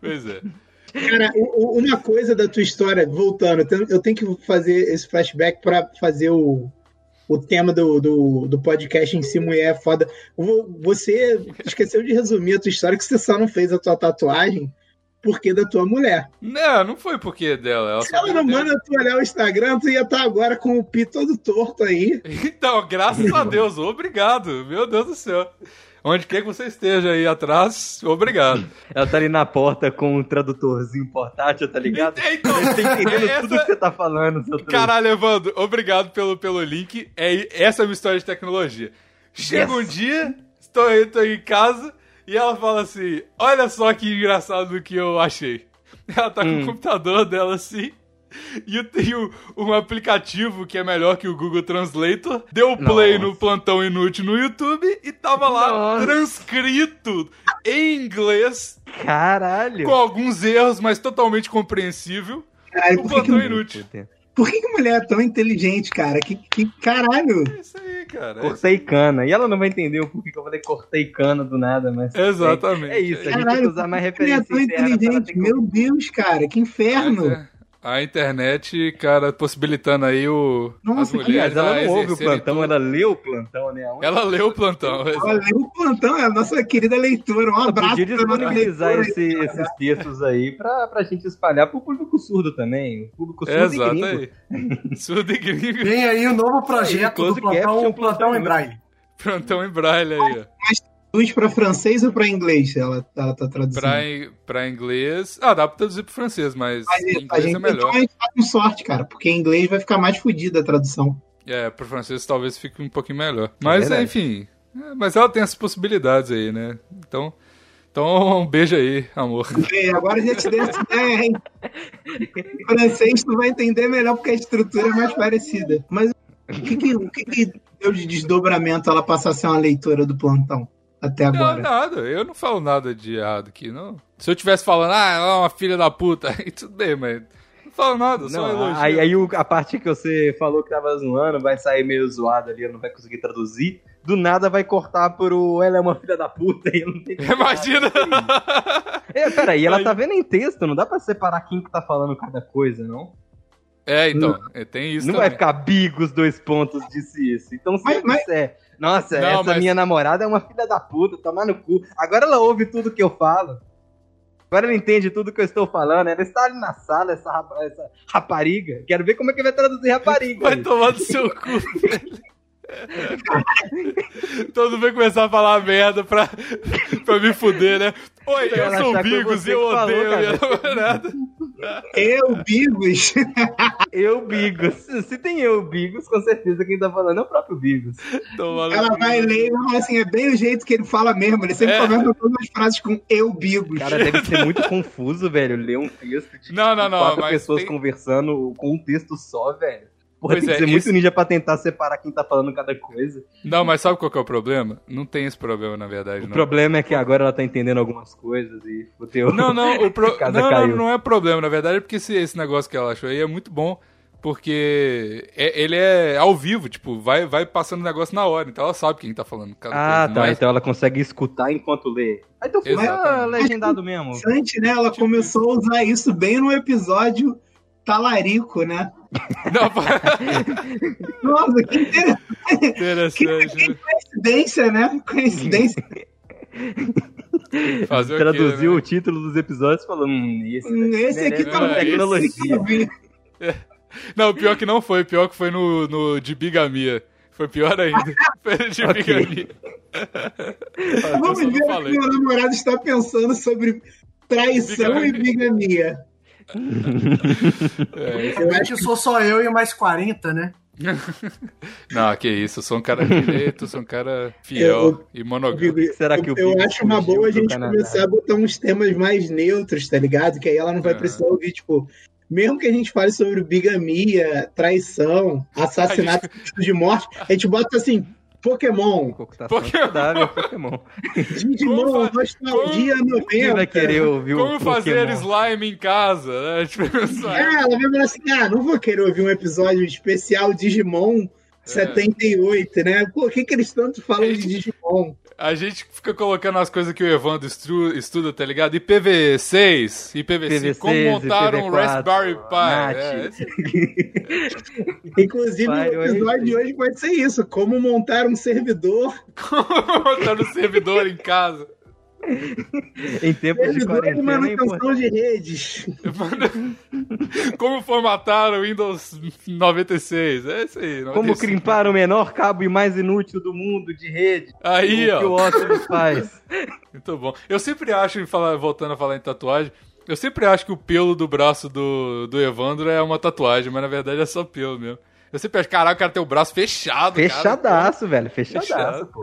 Pois é. Cara, uma coisa da tua história, voltando, eu tenho, eu tenho que fazer esse flashback pra fazer o, o tema do, do, do podcast em si, Mulher é Foda. Vo- Você esqueceu de resumir a tua história, que você só não fez a tua tatuagem porque da tua mulher. Não, não foi porque dela. Ela Se ela não manda tu olhar o Instagram, tu ia estar agora com o pi todo torto aí. Então, graças a Deus, obrigado. Meu Deus do céu. Onde quer que você esteja aí atrás, obrigado. Ela tá ali na porta com um tradutorzinho portátil, tá ligado? Então, Você tá entendendo essa- tudo que você tá falando, seu. Caralho, Evandro, obrigado pelo, pelo link. É, essa é a minha história de tecnologia. Chega Yes. um dia, estou, tô em casa, e ela fala assim: Olha só que engraçado que eu achei. Ela tá com Hum. o computador dela assim. E eu tenho um aplicativo que é melhor que o Google Translator. Deu play Nossa. no Plantão Inútil no YouTube e tava lá Nossa. transcrito em inglês, Caralho. com alguns erros, mas totalmente compreensível. Caralho, O Plantão que, Inútil. por que, que mulher é tão inteligente, cara? Que, que caralho. É isso aí, cara. É Cortei cana. E ela não vai entender o porquê que eu falei cortei cana do nada, mas. Exatamente. É isso, a gente tem Caralho, que usar mais Mulher é referência tão inteligente. Meu Deus, cara, que inferno. É, A internet, cara, possibilitando aí o, Nossa, as que mulheres Aliás, ela não ouve o plantão, ela lê o plantão, né? Onde Ela leu o plantão. Ela leu o plantão, é a nossa querida leitora. Um abraço podia disponibilizar esse- esses textos aí pra, pra gente espalhar pro público surdo também. O público surdo e Exato gringo. aí. Surdo e gringo. Vem aí o novo projeto Close do plantão, o plantão em plantão braille. Plantão em braille aí, ó. Traduz pra francês ou pra inglês? Ela, ela tá traduzindo. Pra inglês. Ah, dá pra traduzir pro francês, mas Mas inglês gente, é melhor. Então a gente tá com sorte, cara, porque em inglês vai ficar mais fodida a tradução. É, pro francês talvez fique um pouquinho melhor. Mas, verdade. enfim. é, mas ela tem essas possibilidades aí, né? Então. Então, um beijo aí, amor. E agora a gente deu essa ideia, hein? francês tu vai entender melhor porque a estrutura é mais parecida. Mas o que, que, o que, que deu de desdobramento ela passar a ser uma leitora do plantão até Não, agora? nada. Eu não falo nada de errado aqui, não. Se eu tivesse falando, ah, ela é uma filha da puta, aí tudo bem, mas. Não falo nada, só Não, elogio. aí, aí a parte que você falou que tava zoando vai sair meio zoado ali, eu não vai conseguir traduzir. Do nada vai cortar pro ela é uma filha da puta e eu não tenho Imagina! É, peraí, ela Aí- tá vendo em texto, não dá pra separar quem que tá falando cada coisa, não? é, então, é, tem isso não também. vai ficar bigos dois pontos, disse isso. Então se Mas- mas- disser, nossa, Não, essa mas- minha namorada é uma filha da puta, tomar no cu. Agora ela ouve tudo que eu falo. Agora ela entende tudo que eu estou falando. Ela está ali na sala, essa, essa rapariga. Quero ver como é que vai traduzir rapariga. Vai tomar do seu cu, velho. Todo mundo vai começar a falar merda pra, pra me fuder, né? Oi, eu sou o Bigos e eu que falou, odeio minha namorada. Eu, Bigos. Eu, Bigos. Se tem eu, Bigos, com certeza quem tá falando é o próprio Bigos. Ela vai ler e assim: é bem o jeito que ele fala mesmo. Ele sempre É. começa todas as frases com eu, Bigos. Cara, deve ser muito confuso, velho, ler um texto de Não, não, não, quatro mas pessoas tem- conversando com um texto só, velho. Porra, Pois tem que é, ser muito ninja pra tentar separar quem tá falando cada coisa. Não, mas sabe qual que é o problema? Não tem esse problema, na verdade, O não. problema é que agora ela tá entendendo algumas coisas e o teu... Não, não, o pro... Não, não, não é problema, na verdade, é porque esse, esse negócio que ela achou aí é muito bom, porque é- ele é ao vivo, tipo, vai, vai passando o negócio na hora, então ela sabe quem tá falando cada Ah, coisa. tá. Então ela consegue escutar enquanto lê. Aí então Exatamente. legendado mesmo. Interessante, né? Ela começou a usar isso bem no episódio talarico, né? Não, Nossa, que inter- interessante. né? coincidência, né? Coincidência. Fazer o quê, Traduziu né? o título dos episódios falando, hum, esse, Esse aqui tá uma é, tecnologia. que vi. Não, pior que não foi, pior que foi no, no de bigamia. Foi pior ainda. Foi de bigamia. Vamos ver o que meu namorado está pensando sobre traição e bigamia. É, Eu Acho acho que sou só eu e mais 40, né? Não, que isso, eu sou um cara direito, eu sou um cara fiel Eu- e monogâmico. Será que o eu acho uma boa a gente Canadá? começar a botar uns temas mais neutros, tá ligado? Que aí ela não vai É. precisar ouvir, tipo, mesmo que a gente fale sobre bigamia, traição, assassinato de morte, a gente bota assim, Pokémon. Pokémon. saudável, Pokémon. Digimon, Como nostalgia Quem 90. vai querer ouvir Como fazer Pokémon? slime em casa, né? Tipo. É, ela vai falar assim, ah, não vou querer ouvir um episódio especial Digimon 78, né? Pô, o que que eles tanto falam de Digimon? A gente fica colocando as coisas que o Evandro estuda, tá ligado? IPv6, IPv5, como IPv6, montar um IPv4, Raspberry Pi. É, Inclusive, o episódio de hoje pode ser isso: como montar um servidor, como montar um servidor em casa. Em tempos de quarentena é manutenção de redes. Como formatar o Windows 96. É isso aí. Como 95. crimpar o menor cabo e mais inútil do mundo de rede. Aí, o que o ó. Oculus faz. Muito bom. Eu sempre acho, voltando a falar em tatuagem, eu sempre acho que o pelo do braço do, do Evandro é uma tatuagem, mas na verdade é só pelo mesmo. Eu sempre acho, caralho, o cara tem o braço fechado. cara. Fechadaço, velho. Fechadaço, Fechado. pô.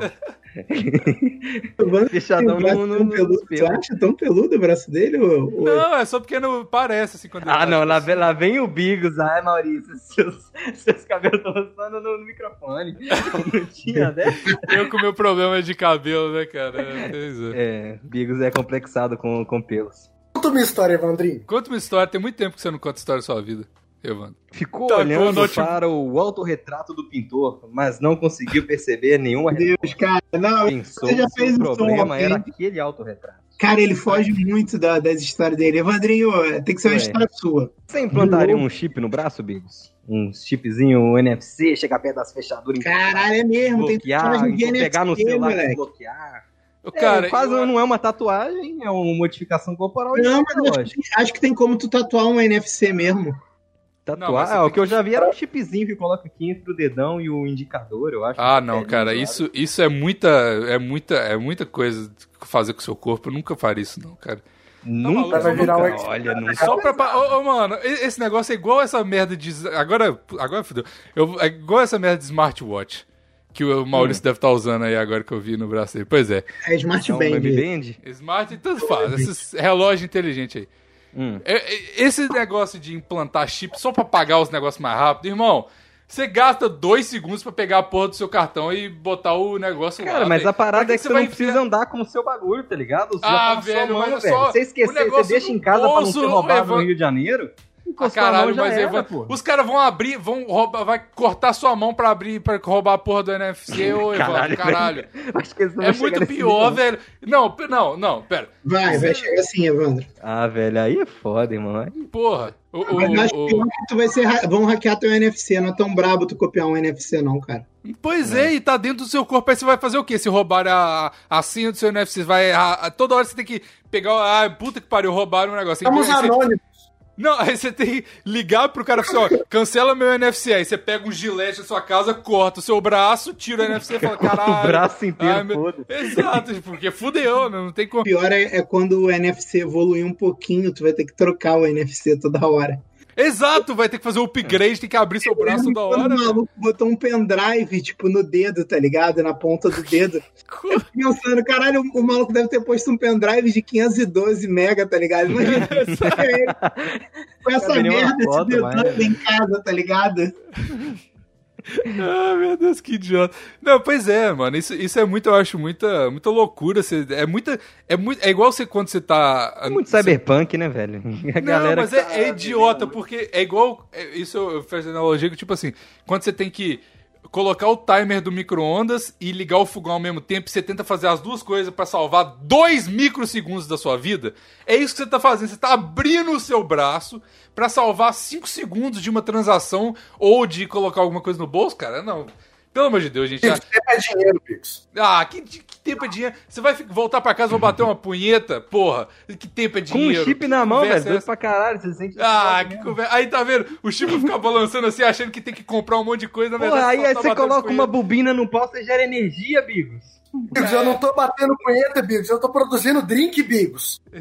Vamos Fechadão no, no, peludo. Tu acha tão peludo o braço dele? Ou, ou- Não, é só porque não parece assim quando Ah, não, lá vem, lá vem o Bigos. Ai, Maurício, seus, seus cabelos estão roçando no, no microfone. Não tinha, né? Eu com meu problema de cabelo, né, cara? É, é. É, Bigos é complexado com, com pelos. Conta uma história, Evandrinho. Conta uma história, tem muito tempo que você não conta história da sua vida, Evandro. Ficou Tá, olhando para o autorretrato do pintor, mas não conseguiu perceber nenhuma Meu Deus, cara. Não, Pensou Você já que fez o problema ontem. era aquele autorretrato. cara, ele foge muito da- das histórias dele. Evandrinho, tem que ser uma Ué. história sua. Você implantaria um chip no braço, Bigos? Um chipzinho NFC, chegar perto das fechaduras, Caralho, é mesmo. Tem bloquear, tatuagem de então pegar no celular e moleque. bloquear. Ô, É, cara, quase eu- não é uma tatuagem, é uma modificação corporal Não, e mas acho que, acho que tem como tu tatuar um NFC mesmo. Não, Tatuar, você ah, tem o que eu já vi era um chipzinho que coloca aqui entre o dedão e o indicador, eu acho. Ah, não, É, cara, claro. isso, isso é muita, é muita, é muita coisa fazer com o seu corpo. Eu nunca faria isso, não, cara. Nunca vai virar um. Olha, nunca. Só pra. Ô, ô, mano, esse negócio é igual essa merda de. Agora, agora fudeu. Eu, é igual essa merda de smartwatch. Que o Maurício Hum. deve estar usando aí agora que eu vi no braço dele. Pois é. É Smart É um Band. Baby Band? Smart, tanto faz. Esses relógio inteligente aí. Hum. É- é- Esse negócio de implantar chip só pra pagar os negócios mais rápido, irmão. Você gasta dois segundos pra pegar a porra do seu cartão e botar o negócio Cara, lá. mas velho. a parada Pra é que você não enfiar- precisa andar com o seu bagulho, tá ligado? Você Ah, tá velho, mas é velho. só Você esquecer, você deixa em casa pra não bolso, ser roubado no Rio de Janeiro. Ah, encostou caralho, mas era, os caras vão abrir, vão roubar, vai cortar sua mão pra abrir, pra roubar a porra do NFC, ô Evandro, Caralho, caralho. É muito pior, nível, velho. Não, não, não, pera. Vai, vai chegar assim, Evandro. Ah, velho, aí é foda, irmão. Aí- Porra. O, o, Mas eu acho o- que pior que tu vai ser. Vão hackear teu NFC. Não é tão brabo tu copiar um NFC, não, cara. Pois é. e tá dentro do seu corpo, aí você vai fazer o quê? Se roubar a, a senha do seu NFC, vai. a- a- toda hora você tem que pegar. Ah, puta que pariu, roubaram um negócio. Estamos Aí você- anônimos. Não, aí você tem que ligar pro cara e falar assim, ó, cancela meu NFC. Aí você pega um gilete da sua casa, corta o seu braço, tira o NFC e fala, caralho. o braço inteiro, ai, meu-. Exato, porque fudeu, não tem como. O pior é, é quando o NFC evoluir um pouquinho, tu vai ter que trocar o NFC toda hora. Exato, vai ter que fazer o upgrade, tem que abrir seu braço da Quando hora. o maluco botou um pendrive, tipo, no dedo, tá ligado? Na ponta do dedo. Eu pensando, caralho, o, o maluco deve ter posto um pendrive de 512 mega, tá ligado? Imagina ele com essa uma merda, esse foto, dedão mas- em casa, tá ligado? Ah, meu Deus, que idiota. Não, pois é, mano. Isso, isso é muito, eu acho, muita, muita loucura. Você, é muita. É, muito, é igual você quando você tá. É muito cyberpunk, né, velho? A Não, galera mas é, tá é idiota, vivendo- porque é igual. é- isso eu faço analogia que, tipo assim, quando você tem que colocar o timer do micro-ondas e ligar o fogão ao mesmo tempo, e você tenta fazer as duas coisas pra salvar dois microsegundos da sua vida. É isso que você tá fazendo. Você tá abrindo o seu braço pra salvar cinco segundos de uma transação ou de colocar alguma coisa no bolso, cara. Não. Pelo amor de Deus, gente. Tempo é dinheiro, Pix. Ah, que, que tempo é dinheiro? Você vai voltar pra casa e vou bater uma punheta? Porra, que tempo é Com dinheiro? um chip na mão, Conversa velho. Doido pra caralho. Você sente. Ah, que conversa. Aí tá vendo? O Chico fica balançando assim, achando que tem que comprar um monte de coisa, na Porra, verdade. aí, aí tá você coloca uma punheta. bobina no pau, você gera energia, Bigos. Bigos, eu não tô batendo punheta, Bigos. Eu tô produzindo drink, Bigos. É,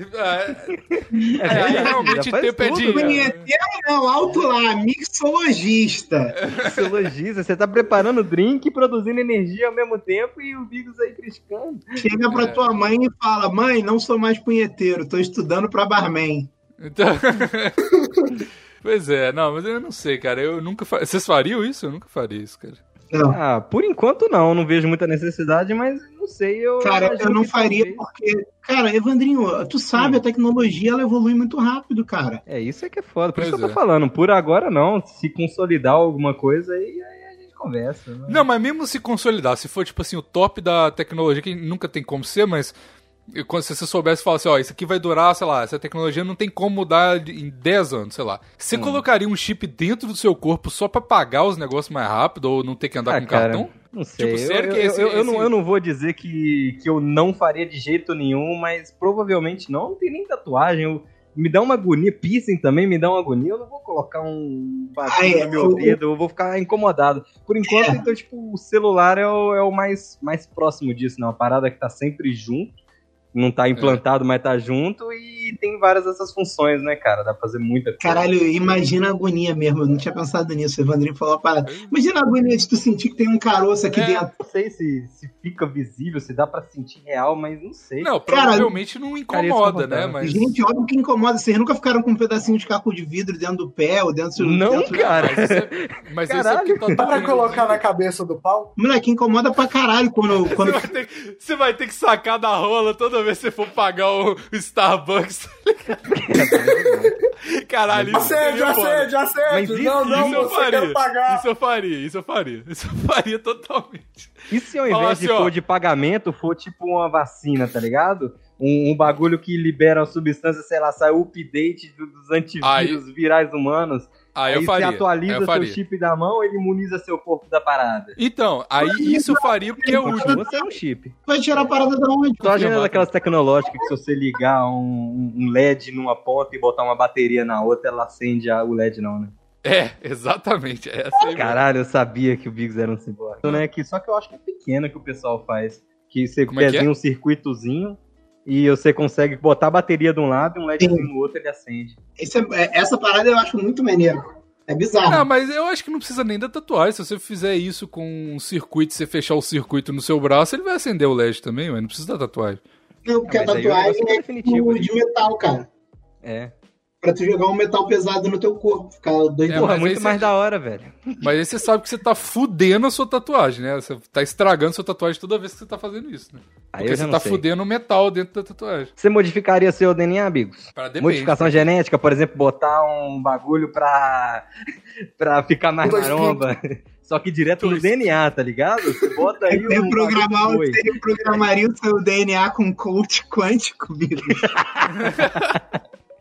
É, é, realmente faz tempo é tudo, dinheiro. velho. Punheteiro não, alto lá, mixologista. Fisiologista, você tá preparando drink e produzindo energia ao mesmo tempo e o Bigos aí criticando. Chega pra É. tua mãe e fala: Mãe, não sou mais punheteiro, tô estudando pra barman. Então... pois é, não, mas eu não sei, cara. Eu nunca fa... Vocês fariam isso? Eu nunca faria isso, cara. Não. Ah, por enquanto não, não vejo muita necessidade, mas não sei. Eu Cara, eu não faria talvez- porque. Cara, Evandrinho, tu sabe, Hum. a tecnologia ela evolui muito rápido, cara. É, isso é que é foda. Por isso Pois que eu tô é. falando. Por agora não. Se consolidar alguma coisa, aí, aí a gente conversa. né? Não, mas mesmo se consolidar, se for, tipo assim, o top da tecnologia, que nunca tem como ser, mas eu- quando se você soubesse falar assim, ó, isso aqui vai durar, sei lá, essa tecnologia não tem como mudar em 10 anos, sei lá. Você Hum. colocaria um chip dentro do seu corpo só pra pagar os negócios mais rápido ou não ter que andar Ah, com cara, cartão? Não sei. Tipo, eu, sério que eu- esse- eu- eu não, esse- eu não vou dizer que, que eu não faria de jeito nenhum, mas provavelmente não. Não tem nem tatuagem. eu- me dá uma agonia. Piercing também me dá uma agonia. Eu não vou colocar um bagulho é, no meu dedo. Eu vou ficar incomodado. Por enquanto, então, tipo, o celular é o, é o mais, mais próximo disso, né? Uma parada que tá sempre junto. Não tá implantado, mas tá junto. E tem várias dessas funções, né, cara? Dá pra fazer muita coisa. Caralho, imagina a agonia mesmo. Eu não tinha pensado nisso. O Evandrinho falou uma parada. Imagina a agonia de tu sentir que tem um caroço aqui É. dentro. Não sei se, se fica visível, se dá pra sentir real, mas não sei. Não, Cara, provavelmente não incomoda, né? Mas. Gente, óbvio que incomoda. Vocês nunca ficaram com um pedacinho de caco de vidro dentro do pé ou dentro do. Não, dentro... cara. Mas isso é, mas isso é Caralho, tá pra colocar na cabeça do pau? Moleque, incomoda pra caralho quando. Você quando... vai, ter, que- você vai ter que sacar da rola toda vez que você for pagar o, Starbucks. Caralho, isso Acende, seria foda. acende, acende! Mas isso- não, não, isso eu faria. pagar. Isso eu faria, isso eu faria. Isso eu faria totalmente. E se ao Fala invés de assim, ó. for de pagamento, for tipo uma vacina, tá ligado? Um, um bagulho que libera uma substância, sei lá, sai o update do- dos antivírus virais humanos. Aí, eu você faria. aí atualiza eu seu faria. chip da mão, ele imuniza seu corpo da parada. Então, aí isso eu faria porque é útil. Continua sendo um chip. Vai tirar a parada da onde? Tô Confirmado. daquelas tecnológicas que se você ligar um, um LED numa ponta e botar uma bateria na outra, ela acende a- o LED não, né? É, exatamente. É essa aí mesmo. Caralho, eu sabia que o Biggs era um ciborgue. Né? Que, só que eu acho que é pequena que o pessoal faz. Que você Como é que é? um circuitozinho e você consegue botar a bateria de um lado e um LED no outro ele acende. Esse é- é- essa parada eu acho muito maneiro. É bizarro. Ah, mas eu acho que não precisa nem da tatuagem. Se você fizer isso com um circuito, você fechar o circuito no seu braço, ele vai acender o LED também, mas não precisa da tatuagem. Não, porque Ah, a tatuagem é é de metal, cara. É. Pra tu jogar um metal pesado no teu corpo. Ficar doido. É, Porra, mas muito mais você- da hora, velho. Mas aí você sabe que você tá fudendo a sua tatuagem, né? Você tá estragando sua tatuagem toda vez que você tá fazendo isso, né? Aí Porque você tá sei. fudendo o metal dentro da tatuagem. Você modificaria seu DNA, amigos? Modificação genética, por exemplo, botar um bagulho pra, pra ficar mais Dois maromba. Só que direto no Dois. DNA, tá ligado? Você bota aí Você um programar, você programaria o seu DNA com coach quântico, Bill.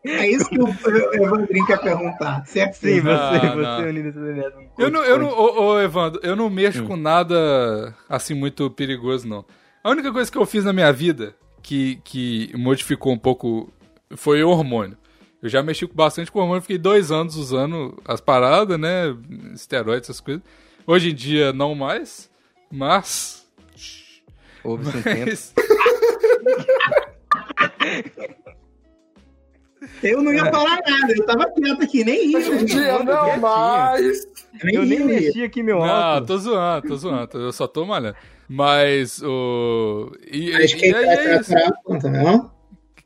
É isso que o Evandrinho quer perguntar. Certeza. Sim, você, Não, você DNA. com Eu não, eu não, ô, ô, Evandro, eu não mexo Hum. com nada assim muito perigoso, não. A única coisa que eu fiz na minha vida que, que modificou um pouco foi o hormônio. Eu já mexi bastante com hormônio, fiquei dois anos usando as paradas, né? Esteroides, essas coisas. Hoje em dia não mais, mas. quântico. Houve-se um tempo. Eu não ia falar nada, eu tava quieto aqui, nem ria. Hoje em dia Mano, não quietinho. mais. Eu nem mexi aqui meu Não, óculos. tô zoando, tô zoando, eu só tô malhando. Mas o. E, Acho que e aí é isso. é conta, não?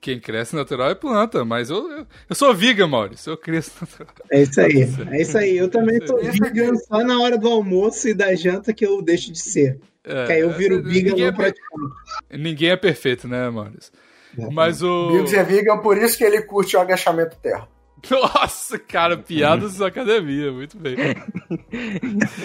Quem cresce natural é planta, mas eu, eu, eu sou vegan, Maurício. Eu cresço natural. É isso aí. É isso aí. Eu também tô Isso vegan só na hora do almoço e da janta que eu deixo de ser. É, Que aí eu viro é não per- praticante. ninguém é perfeito, né, Maurício? É. Mas o. Biggs é vegan, por isso que ele curte o agachamento terra. Nossa, cara, piadas da academia, muito bem.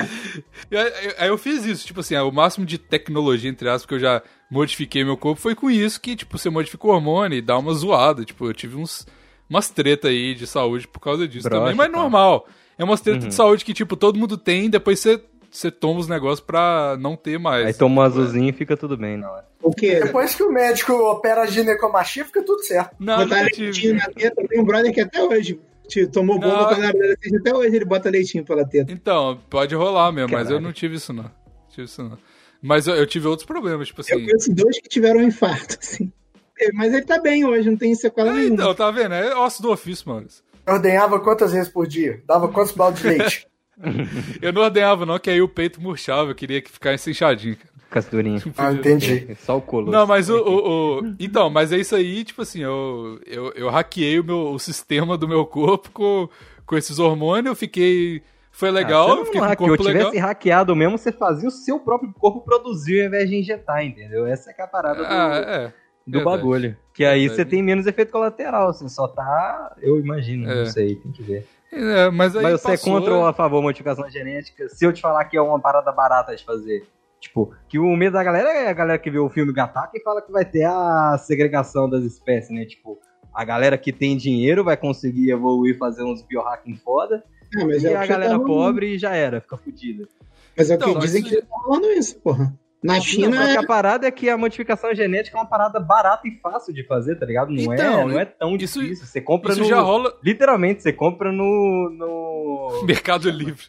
Aí, eu fiz isso, tipo assim, o máximo de tecnologia, entre aspas, que eu já modifiquei meu corpo foi com isso que, tipo, você modifica o hormônio e dá uma zoada. Tipo, eu tive uns, umas treta aí de saúde por causa disso Broxa, também, mas tá. normal. É umas treta Uhum. de saúde que, tipo, todo mundo tem, depois você, você toma os negócios pra não ter mais. Aí toma um azulzinho e fica tudo bem na hora. O quê? Depois que o médico opera a ginecomastia, fica tudo certo. Não, Botar leitinho tive. na teta. Tem um brother que até hoje te- tomou bomba Não. quando era adolescente. Até hoje ele bota leitinho pela teta. Então, pode rolar mesmo, mas eu Caralho. não tive isso não. Tive isso não. Mas eu, eu tive outros problemas, tipo Eu assim. conheço dois que tiveram um infarto, assim. É, Mas ele tá bem hoje, não tem sequela É, nenhuma. então, tá vendo? É osso do ofício, mano. Eu ordenhava quantas vezes por dia? Dava quantos baldes de leite? Eu não ordenhava, não, que aí o peito murchava, eu queria que ficasse inchadinho. Casturinha. Ah, entendi. Só o colosso. Não, mas o, o- o- Então, mas é isso aí, tipo assim, eu, eu, eu hackeei o, meu, o sistema do meu corpo com, com esses hormônios, eu fiquei Foi legal, Ah, você fiquei não com o corpo legal. tivesse hackeado mesmo, você fazia o seu próprio corpo produzir ao invés de injetar, entendeu? Essa é que é a parada do, Ah, é. do verdade. bagulho. Que aí Verdade. você tem menos efeito colateral, você só tá. Eu imagino, É. não sei, tem que ver. É, mas aí Mas você passou- é contra ou a favor da modificação genética? Se eu te falar que é uma parada barata de fazer. Tipo, que o medo da galera é a galera que vê o filme Gataca e fala que vai ter a segregação das espécies, né? Tipo, a galera que tem dinheiro vai conseguir evoluir, fazer uns biohacking foda, mas e é a que galera tá pobre já era, fica fudida. Mas é o que Então, mas dizem isso que tá rolando isso, porra. Na China, só que é- a parada é que a modificação genética é uma parada barata e fácil de fazer, tá ligado? Não, Então, é, não é tão isso- difícil. Você compra Isso no. já rola Literalmente, você compra no. no... Mercado Livre.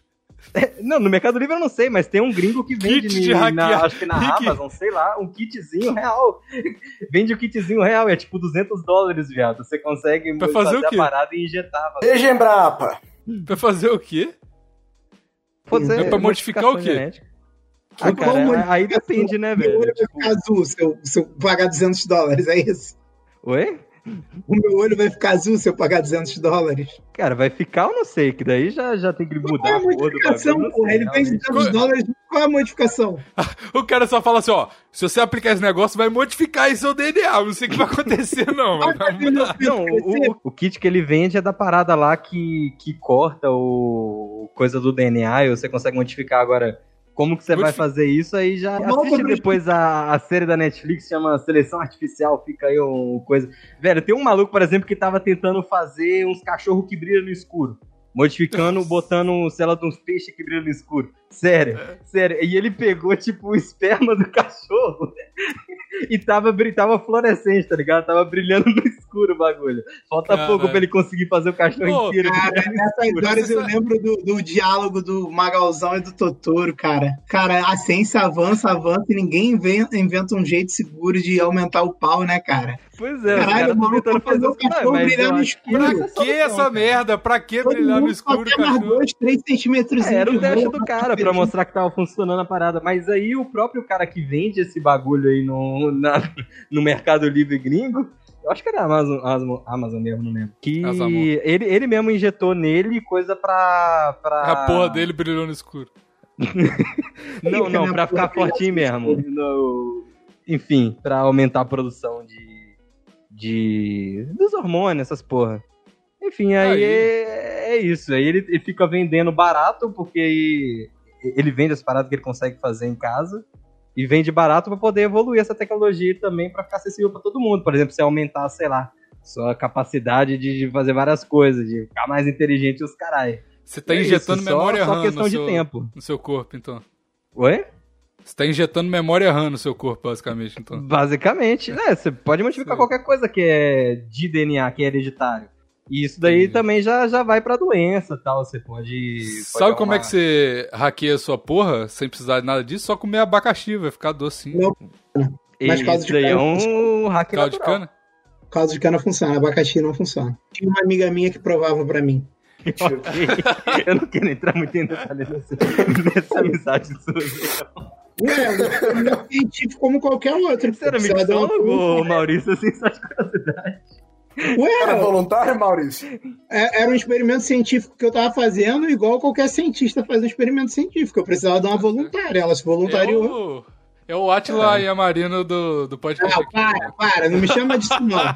Não, no Mercado Livre eu não sei, mas tem um gringo que vende Kit de na- acho que na Rick. Amazon, sei lá, um kitzinho real. Vende o kitzinho real, é tipo 200 dólares, viado. Você consegue Pra fazer o quê? a parada e injetar. Beijo, Embrapa. Pra fazer o quê? Pode ser É pra modificar o quê? genética. Ah, cara, aí depende, né, o meu velho? olho vai Tipo, ficar azul se eu, se eu pagar 200 dólares, é isso? Oi? O meu olho vai ficar azul se eu pagar 200 dólares. Cara, vai ficar ou não sei, que daí já, já tem que Qual mudar é a modificação, bagulho. não porra? sei, Ele vende realmente. 200 dólares, qual é a modificação? O cara só fala assim, ó, se você aplicar esse negócio, vai modificar aí seu DNA. Não sei o que vai acontecer, não, vai mudar. Não, o, o kit que ele vende é da parada lá que, que corta o coisa do DNA e você consegue modificar agora. Como que você vai fazer isso aí já assiste depois a, a série da Netflix chama Seleção Artificial, fica aí um coisa. Velho, tem um maluco, por exemplo, que tava tentando fazer uns cachorros que brilham no escuro. Modificando, botando, sei lá, de uns peixes que brilham no escuro. Sério, sério. E ele pegou, tipo, o esperma do cachorro e tava, tava fluorescente, tá ligado? Tava brilhando no escuro o bagulho. Falta pouco pra ele conseguir fazer o cachorro Pô, inteiro. Cara, brilhar nessas horas eu lembro do, do diálogo do Magalzão e do Totoro, cara. Cara, a ciência avança, avança e ninguém inventa, inventa um jeito seguro de aumentar o pau, né, cara? Pois é, Caralho, maluco, tentando fazer o cachorro mas brilhar eu no escuro. essa é a Que essa cara. merda? Pra que Todo brilhar no escuro, cachorro? dois, três centímetros. É, era de teste do cara pra cara. mostrar que tava funcionando a parada. Mas aí o próprio cara que vende esse bagulho aí no, na- no Mercado Livre gringo, eu acho que era Amazon, Amazon, Amazon mesmo, não lembro. Que ele, ele mesmo injetou nele coisa pra. pra... A porra dele brilhou no escuro. Não, não, pra ficar fortinho mesmo. No- Enfim, pra aumentar a produção de. de. dos hormônios, essas porra. Enfim, aí, Aí. É, é isso. Aí ele, ele fica vendendo barato, porque aí ele vende as paradas que ele consegue fazer em casa. E vende barato pra poder evoluir essa tecnologia também pra ficar acessível pra todo mundo. Por exemplo, se aumentar, sei lá, sua capacidade de, de fazer várias coisas, de ficar mais inteligente os carai. Você tá É injetando isso, só- memória só RAM questão no de seu, tempo. no seu corpo, então. Oi? Você tá injetando memória RAM no seu corpo, basicamente, então. Basicamente, né? Você pode modificar Sim. qualquer coisa que é de DNA, que é hereditário. E isso daí Entendi. também já, já vai pra doença e tal. Você pode. Sabe pode como é que você hackeia a sua porra sem precisar de nada disso? Só comer abacaxi, vai ficar docinho. Não. Mas caldo Isso de é cana um hack Caldo de cana? Caldo de cana funciona, abacaxi não funciona. Tinha uma amiga minha que provava pra mim. Eu não quero entrar muito em detalhes nessa, nessa amizade sua. Ué, é um científico como qualquer outro. Você era mixólogo, Maurício? Assim, só de curiosidade. Era Ué, voluntário, Maurício? é- era um experimento científico que eu tava fazendo, igual qualquer cientista faz um experimento científico. Eu precisava dar uma voluntária. Ela se É voluntariou. o, é o Atila e a Marina do, do podcast Não, para, para, não me chama disso não.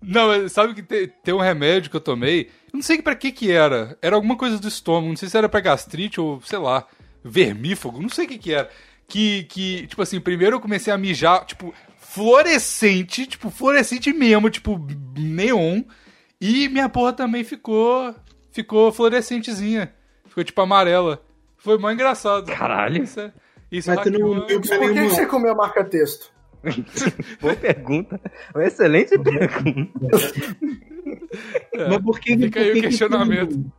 Não. Sabe que tem, tem um remédio que eu tomei, eu não sei pra que que era. Era alguma coisa do estômago, não sei se era pra gastrite ou, sei lá, vermífugo, não sei o que que era. Que, que, tipo assim, primeiro eu comecei a mijar, tipo, fluorescente, tipo, fluorescente mesmo, tipo, neon. E minha porra também ficou, ficou fluorescentezinha. Ficou, tipo, amarela. Foi mó engraçado. Caralho. Isso é... Isso Mas tu não hackeou- viu Por que, você comeu a marca texto? Boa pergunta. Uma excelente pergunta. É, Mas por que, Fica aí por o que que questionamento. Tu,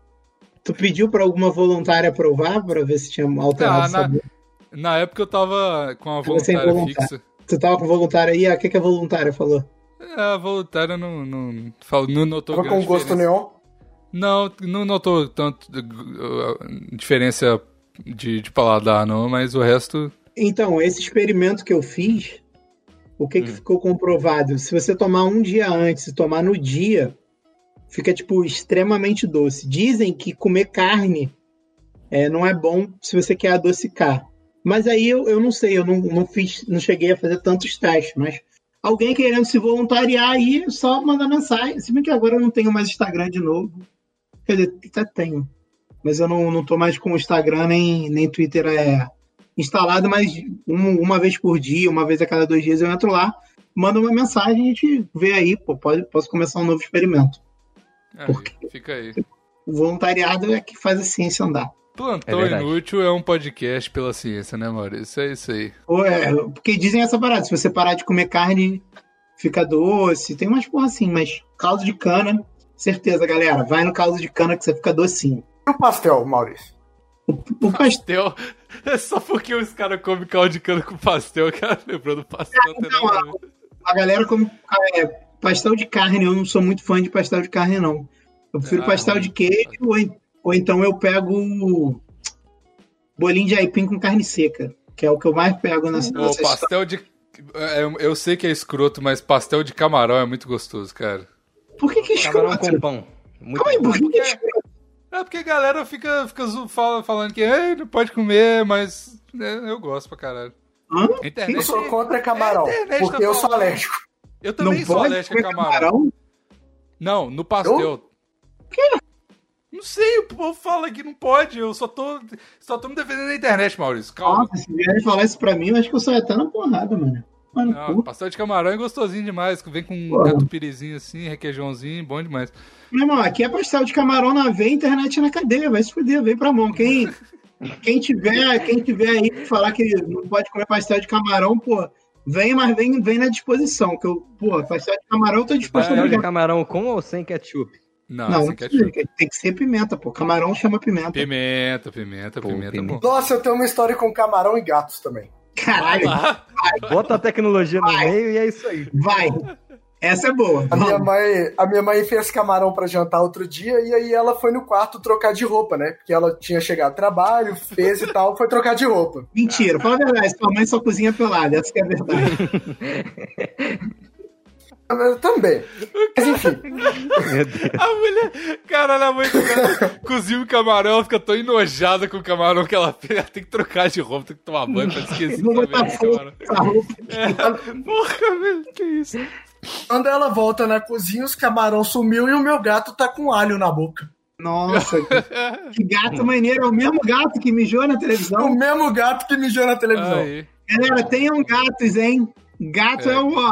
tu pediu pra alguma voluntária provar pra ver se tinha alterado Ah, na- sabor? Na época eu tava com a voluntária fixa. Tu tava com voluntária aí? Ah, o que, que a voluntária falou? É, a voluntária não, não, falo- não notou Tava com gosto diferença. neon? Não, não notou tanto uh, diferença de, de paladar, não, mas o resto. Então, esse experimento que eu fiz, o que, que ficou comprovado? Se você tomar um dia antes e tomar no dia, fica, tipo, extremamente doce. Dizem que comer carne é, não é bom se você quer adocicar. Mas aí eu, eu não sei, eu não, não fiz, não cheguei a fazer tantos testes, mas alguém querendo se voluntariar aí, é só mandar mensagem. Se bem que agora eu não tenho mais Instagram de novo. Quer dizer, até tenho. Mas eu não, não tô mais com o Instagram nem, nem Twitter é instalado, mas um- uma vez por dia, uma vez a cada dois dias eu entro lá, mando uma mensagem e a gente vê aí, pô, pode, posso começar um novo experimento. Aí, Por quê? fica aí. O voluntariado é que faz a ciência andar. Plantão É. Inútil é um podcast pela ciência, né, Maurício? É isso aí. É, porque dizem essa parada, se você parar de comer carne, fica doce, tem umas porra assim, mas caldo de cana, certeza, galera, vai no caldo de cana que você fica docinho. E o pastel, Maurício? O, o pastel, Pastel. É só porque os caras comem caldo de cana com pastel, cara. Lembrando pastel. não tem não, nada a a galera come é, pastel de carne, eu não sou muito fã de pastel de carne, não. Eu prefiro Ah, pastel de queijo, ou, ou então eu pego bolinho de aipim com carne seca, que é o que eu mais pego nessa, Ô, nessa pastel de. é, Eu, eu sei que é escroto, mas pastel de camarão é muito gostoso, cara. Por que que é Camarão escroto? com pão. Muito Calma aí, bom. por que que é escroto? É porque a galera fica, fica fala- falando que "Ei, não pode comer, mas né, eu gosto pra caralho. Hã? Internet, Eu sou contra camarão, É, porque tá eu sou alérgico. Eu também Não sou alérgico a camarão. camarão? Não, no pastel. quê? Não sei, o povo fala que não pode. Eu só tô, só tô me defendendo na internet, Maurício. Calma. Nossa, se vierem falar isso pra mim, eu acho que eu saio até na porrada, mano. Mano, Não, pastel de camarão é gostosinho demais. Vem com um Porra. catupiryzinho assim, requeijãozinho, bom demais. Meu irmão, aqui é pastel de camarão na veia, internet na cadeia, vai se fuder, vem pra mão. Quem, quem, tiver, quem tiver aí pra falar que não pode comer pastel de camarão, pô, vem, mas vem, vem na disposição, que eu, pô, pastel de camarão eu tô disposto a Pastel de camarão com ou sem ketchup? Não, Não, não precisa, tem que ser pimenta, pô. Camarão chama pimenta. Pimenta, pimenta, Pô, pimenta, é pimenta. Nossa, eu tenho uma história com camarão e gatos também. Caralho, Ah, Bota a tecnologia no Vai. meio e é isso aí. vai. Essa é boa. A minha mãe, a minha mãe fez camarão pra jantar outro dia e aí ela foi no quarto trocar de roupa, né? Porque ela tinha chegado ao trabalho, fez e tal, foi trocar de roupa. Mentira, fala a verdade, sua mãe só cozinha pelada, essa que é a verdade. Eu também. Mas enfim. A mulher, caralho, a mãe do cara cozinha o camarão, ela fica tão enojada com o camarão que ela, ela tem que trocar de roupa, tem que tomar banho pra esquecer também fogo camarão. É, porra, velho, que isso? quando ela volta na cozinha, os camarão sumiu e o meu gato tá com alho na boca. Nossa, que gato maneiro. É o mesmo gato que mijou na O televisão. mesmo gato que mijou na televisão. Aí, Galera, tenham gatos, hein? Gato é, É. o, ó.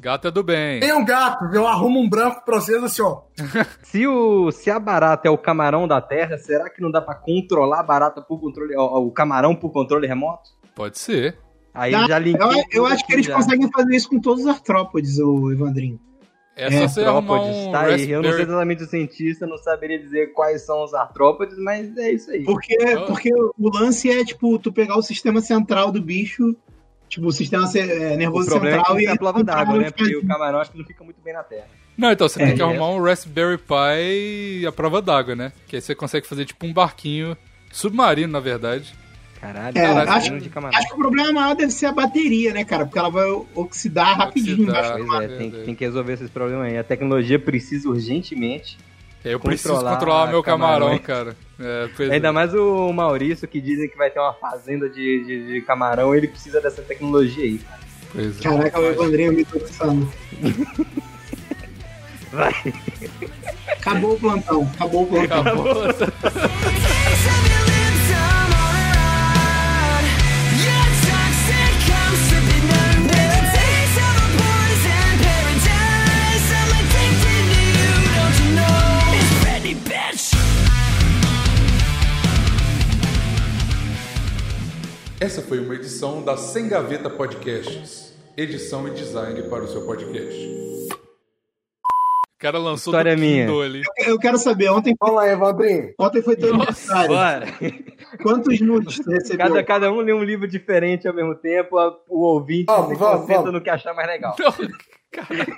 Gato é do bem. Tem um gato, eu arrumo um branco pra vocês assim, ó. Se, o, se a barata é o camarão da terra, será que não dá pra controlar a barata por controle. ó, O camarão por controle remoto? Pode ser. Aí Dá. já linkei. Eu, eu acho que eles já. conseguem fazer isso com todos os artrópodes, o Evandrinho. É, É, só você arrumar Artrópodes, um tá aí. Eu não sou Raspberry... exatamente o cientista, não saberia dizer quais são os artrópodes, mas é isso aí. Porque, Oh. porque o lance é, tipo, tu pegar o sistema central do bicho, tipo, o sistema é, O nervoso é central que e fica a prova d'água, né? Porque o camarão acho que não fica muito bem na terra. Não, então você É, tem que é. arrumar um Raspberry Pi a prova d'água, né? Que aí você consegue fazer tipo um barquinho submarino, na verdade. Caralho, É, caralho, acho-. Acho que o problema maior deve ser a bateria, né, cara? Porque ela vai oxidar rapidinho Oxidar. é, tem, tem que resolver esses problemas aí. A tecnologia precisa urgentemente. Eu preciso Controlar controlar meu camarão, camarões. cara. É, Ainda é. mais o Maurício, que dizem que vai ter uma fazenda de, de, de camarão, ele precisa dessa tecnologia aí. cara. Pois é. Caraca, o Evandrinho me toxando. Vai. Acabou o plantão, acabou o plantão. Acabou. Essa foi uma edição da Sem Gaveta Podcasts. Edição e design para o seu podcast. O cara lançou História do minha. Ali. Eu quero saber, ontem, Vamos lá, Evandrinho. ontem foi teu aniversário. Bora! Quantos nudes tu recebeu? Cada, cada um lê um livro diferente ao mesmo tempo, a- o ouvinte Vamos, se vamos, concentra vamos. no que achar mais legal.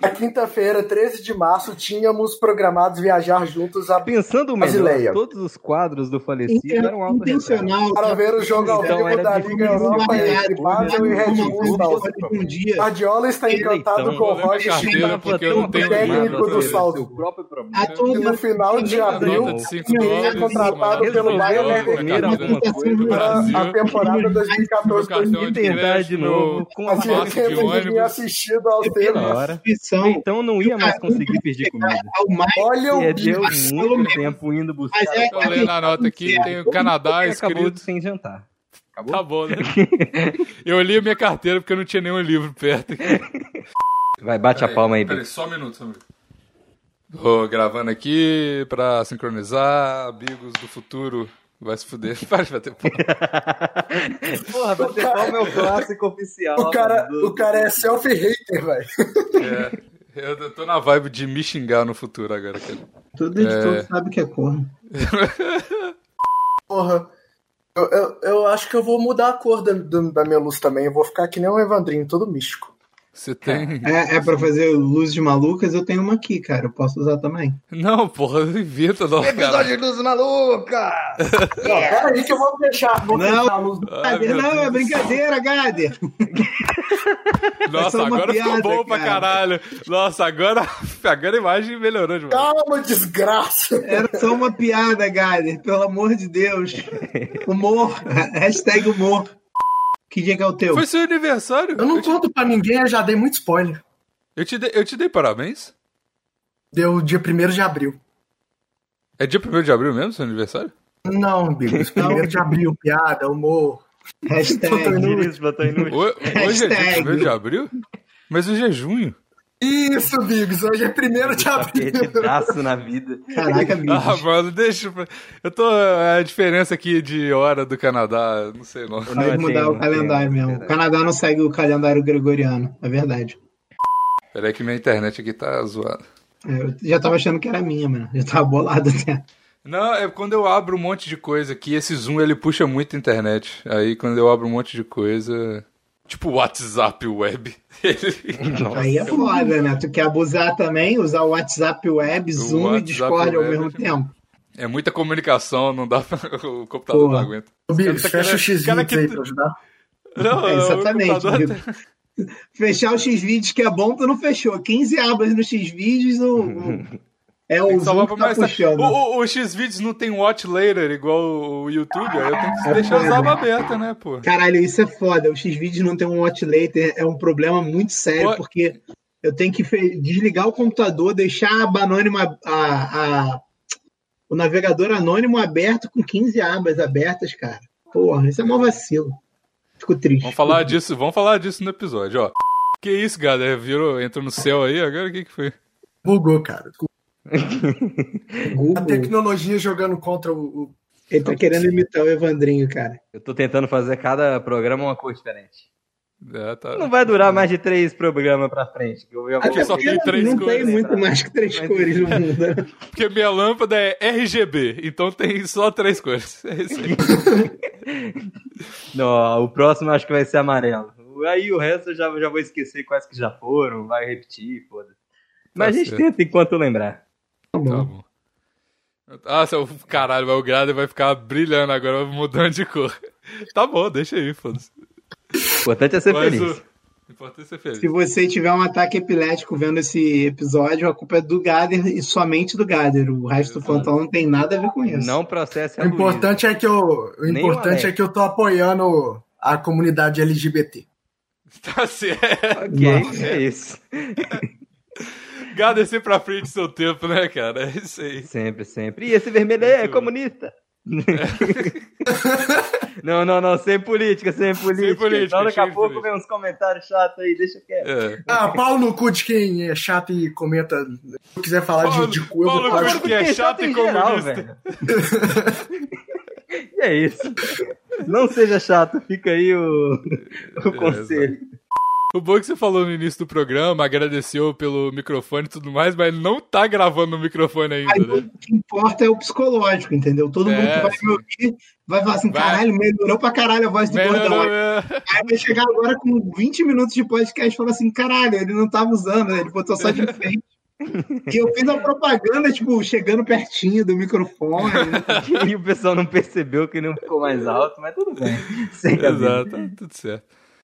Na quinta-feira, 13 de março, tínhamos programados viajar juntos a Pensando melhor, todos os quadros do falecido Inter- eram autorretratos. intencional. para ver o jogo ao Então, vivo da Liga Europa entre Basel e Red Bull. Um. Guardiola está encantado Então, com o Roger Schmidt, tenho técnico do. Salzburg. E no final de abril, Nota de 5 seria dólares. contratado pelo Bayern Leverkusen para a temporada Meu 2014 cartão de E tentar crédito de novo com a no Fazia passe de tempo que tinha ônibus. assistido aos pela temas. Hora. Então não ia mais conseguir pedir comida. Olha o Pelo muito tempo indo buscar. Mas é- Tô lendo a nota aqui, tem o Canadá e acabou escrito. sem jantar. Acabou? Tá bom, né? Eu li a minha carteira porque eu não tinha nenhum livro perto. Vai, bate a palma aí, Peraí, só um minuto, só um minuto. Tô gravando aqui pra sincronizar. Amigos do futuro. Vai se fuder. Para de bater palma. Porra, bater palma é o clássico oficial. O cara, do- o cara é selfie-hater, velho. É, eu tô na vibe de me xingar no futuro agora. cara. Todo editor É. sabe que é corno. Porra. Eu, eu, eu acho que eu vou mudar a cor da, da minha luz também. Eu vou ficar que nem um Evandrinho, todo místico. Você tem. É, é pra fazer luzes malucas, eu tenho uma aqui, cara. Eu posso usar também. Não, porra, inventa não, cara. de luz maluca! Não, pera aí que eu vou fechar, vou Não. fechar a luz. Ai, Gader, meu não, é brincadeira, Gader. Nossa, uma agora ficou piada, bom pra cara. caralho. Nossa, agora, agora a imagem melhorou demais. Calma, desgraça. Era só uma piada, Gader. Pelo amor de Deus. Humor. Hashtag humor. Que dia que é o teu? Foi seu aniversário? Eu não Eu te, conto pra ninguém, eu já dei muito spoiler. eu te dei, eu te dei parabéns? Deu dia 1 de abril. É dia 1 de abril mesmo, seu aniversário? Não, Bigos, 1 de abril, piada, humor. Hashtag. Botou inútil. Hoje é dia Hashtag. 1 de abril? Mas hoje é junho. Isso, Bigos, hoje é 1 de abril. Perdidaço na vida. Caraca, bicho. Ah, mano, deixa. eu- Eu tô. A diferença aqui de hora do Canadá, não sei não. Que mudar tem, o calendário tem, mesmo. tem. O Canadá não segue o calendário gregoriano. É verdade. Peraí que minha internet aqui tá zoada. É, Eu já tava achando que era minha, mano. Já tava bolado até. Não, é quando eu abro um monte de coisa aqui, esse zoom ele puxa muito a internet. Aí quando eu abro um monte de coisa. Tipo WhatsApp web. Aí é foda, né? Tu quer abusar também, usar o WhatsApp web, Zoom WhatsApp e Discord ao mesmo é tempo. É muita comunicação, não dá pra... O computador Porra. não aguenta. Cara, fecha o cara X que- aí pra ajudar. Não, É, o exatamente. Fechar o X-Vídeos que é bom, tu não fechou. 15 abas no X-Vídeos, o, o- é o Zoom que tá puxando. O, o, o X-Videos não tem watch later igual o YouTube, aí eu tenho que deixar as foda. abas abertas, né, pô? Caralho, isso é foda. O X-Vídeos não tem um watch later, é um problema muito sério, Pô. porque eu tenho que desligar o computador, deixar a aba anônima, a, a- o navegador anônimo aberto com 15 abas abertas, cara. Porra, isso é mó vacilo. Fico triste. Vamos falar disso, vamos falar disso no episódio, ó. Que isso, galera? Virou, entrou no céu aí, agora o que que foi? Bugou, cara. Google, A tecnologia jogando contra o. o- ele tá querendo imitar o Evandrinho, cara. Eu tô tentando fazer cada programa uma cor diferente. É, tá. Não vai durar mais de três programas pra frente. que Eu já vou... Só tem três não cores. tem muito mais que três Mas- cores no mundo. Porque minha lâmpada é RGB, então tem só três cores. É isso aí. Não, o próximo acho que vai ser amarelo. Aí o resto eu já, já vou esquecer quais que já foram, vai repetir, foda Mas a gente certo. tenta enquanto lembrar. Tá Tá bom. Ah, seu caralho, vai o grade vai ficar brilhando agora, mudando de cor. Tá bom, deixa aí, foda-se. O importante é ser Mas feliz. o importante é ser feliz. Se você tiver um ataque epilético vendo esse episódio, a culpa é do Gader e somente do Gader. O resto do plantão não tem nada a ver com isso. Não processe a O importante é que eu. O Nem importante o é que eu tô apoiando a comunidade LGBT. Tá certo. Ok, Nossa. é isso. Gado é sempre à frente do seu tempo, né, cara? É isso aí. Sempre, sempre. E esse vermelho aí é comunista. não, não, não, sem política, sem política. política, Senão daqui a sem pouco política. vem uns comentários chatos aí, deixa quieto. É. Ah, pau no cu de quem é chato e comenta. Se quiser falar Paulo- de, de cu, eu Paulo vou no falar. cu que é chato e comunista. velho. e é isso. Não seja chato, fica aí o, o conselho. O bom é que você falou no início do programa, agradeceu pelo microfone e tudo mais, mas não tá gravando no microfone ainda, Aí, né? o que importa é o psicológico, entendeu? Todo mundo É, que vai sim. me ouvir vai falar assim, Vai. caralho, melhorou pra caralho a voz do Melhorou, gordão. é. Aí vai chegar agora com 20 minutos de podcast e falar assim, caralho, ele não tava usando, ele botou só de frente. E eu fiz a propaganda, tipo, chegando pertinho do microfone. e o pessoal não percebeu que não ficou mais alto, mas tudo bem. Exato, tá tudo certo.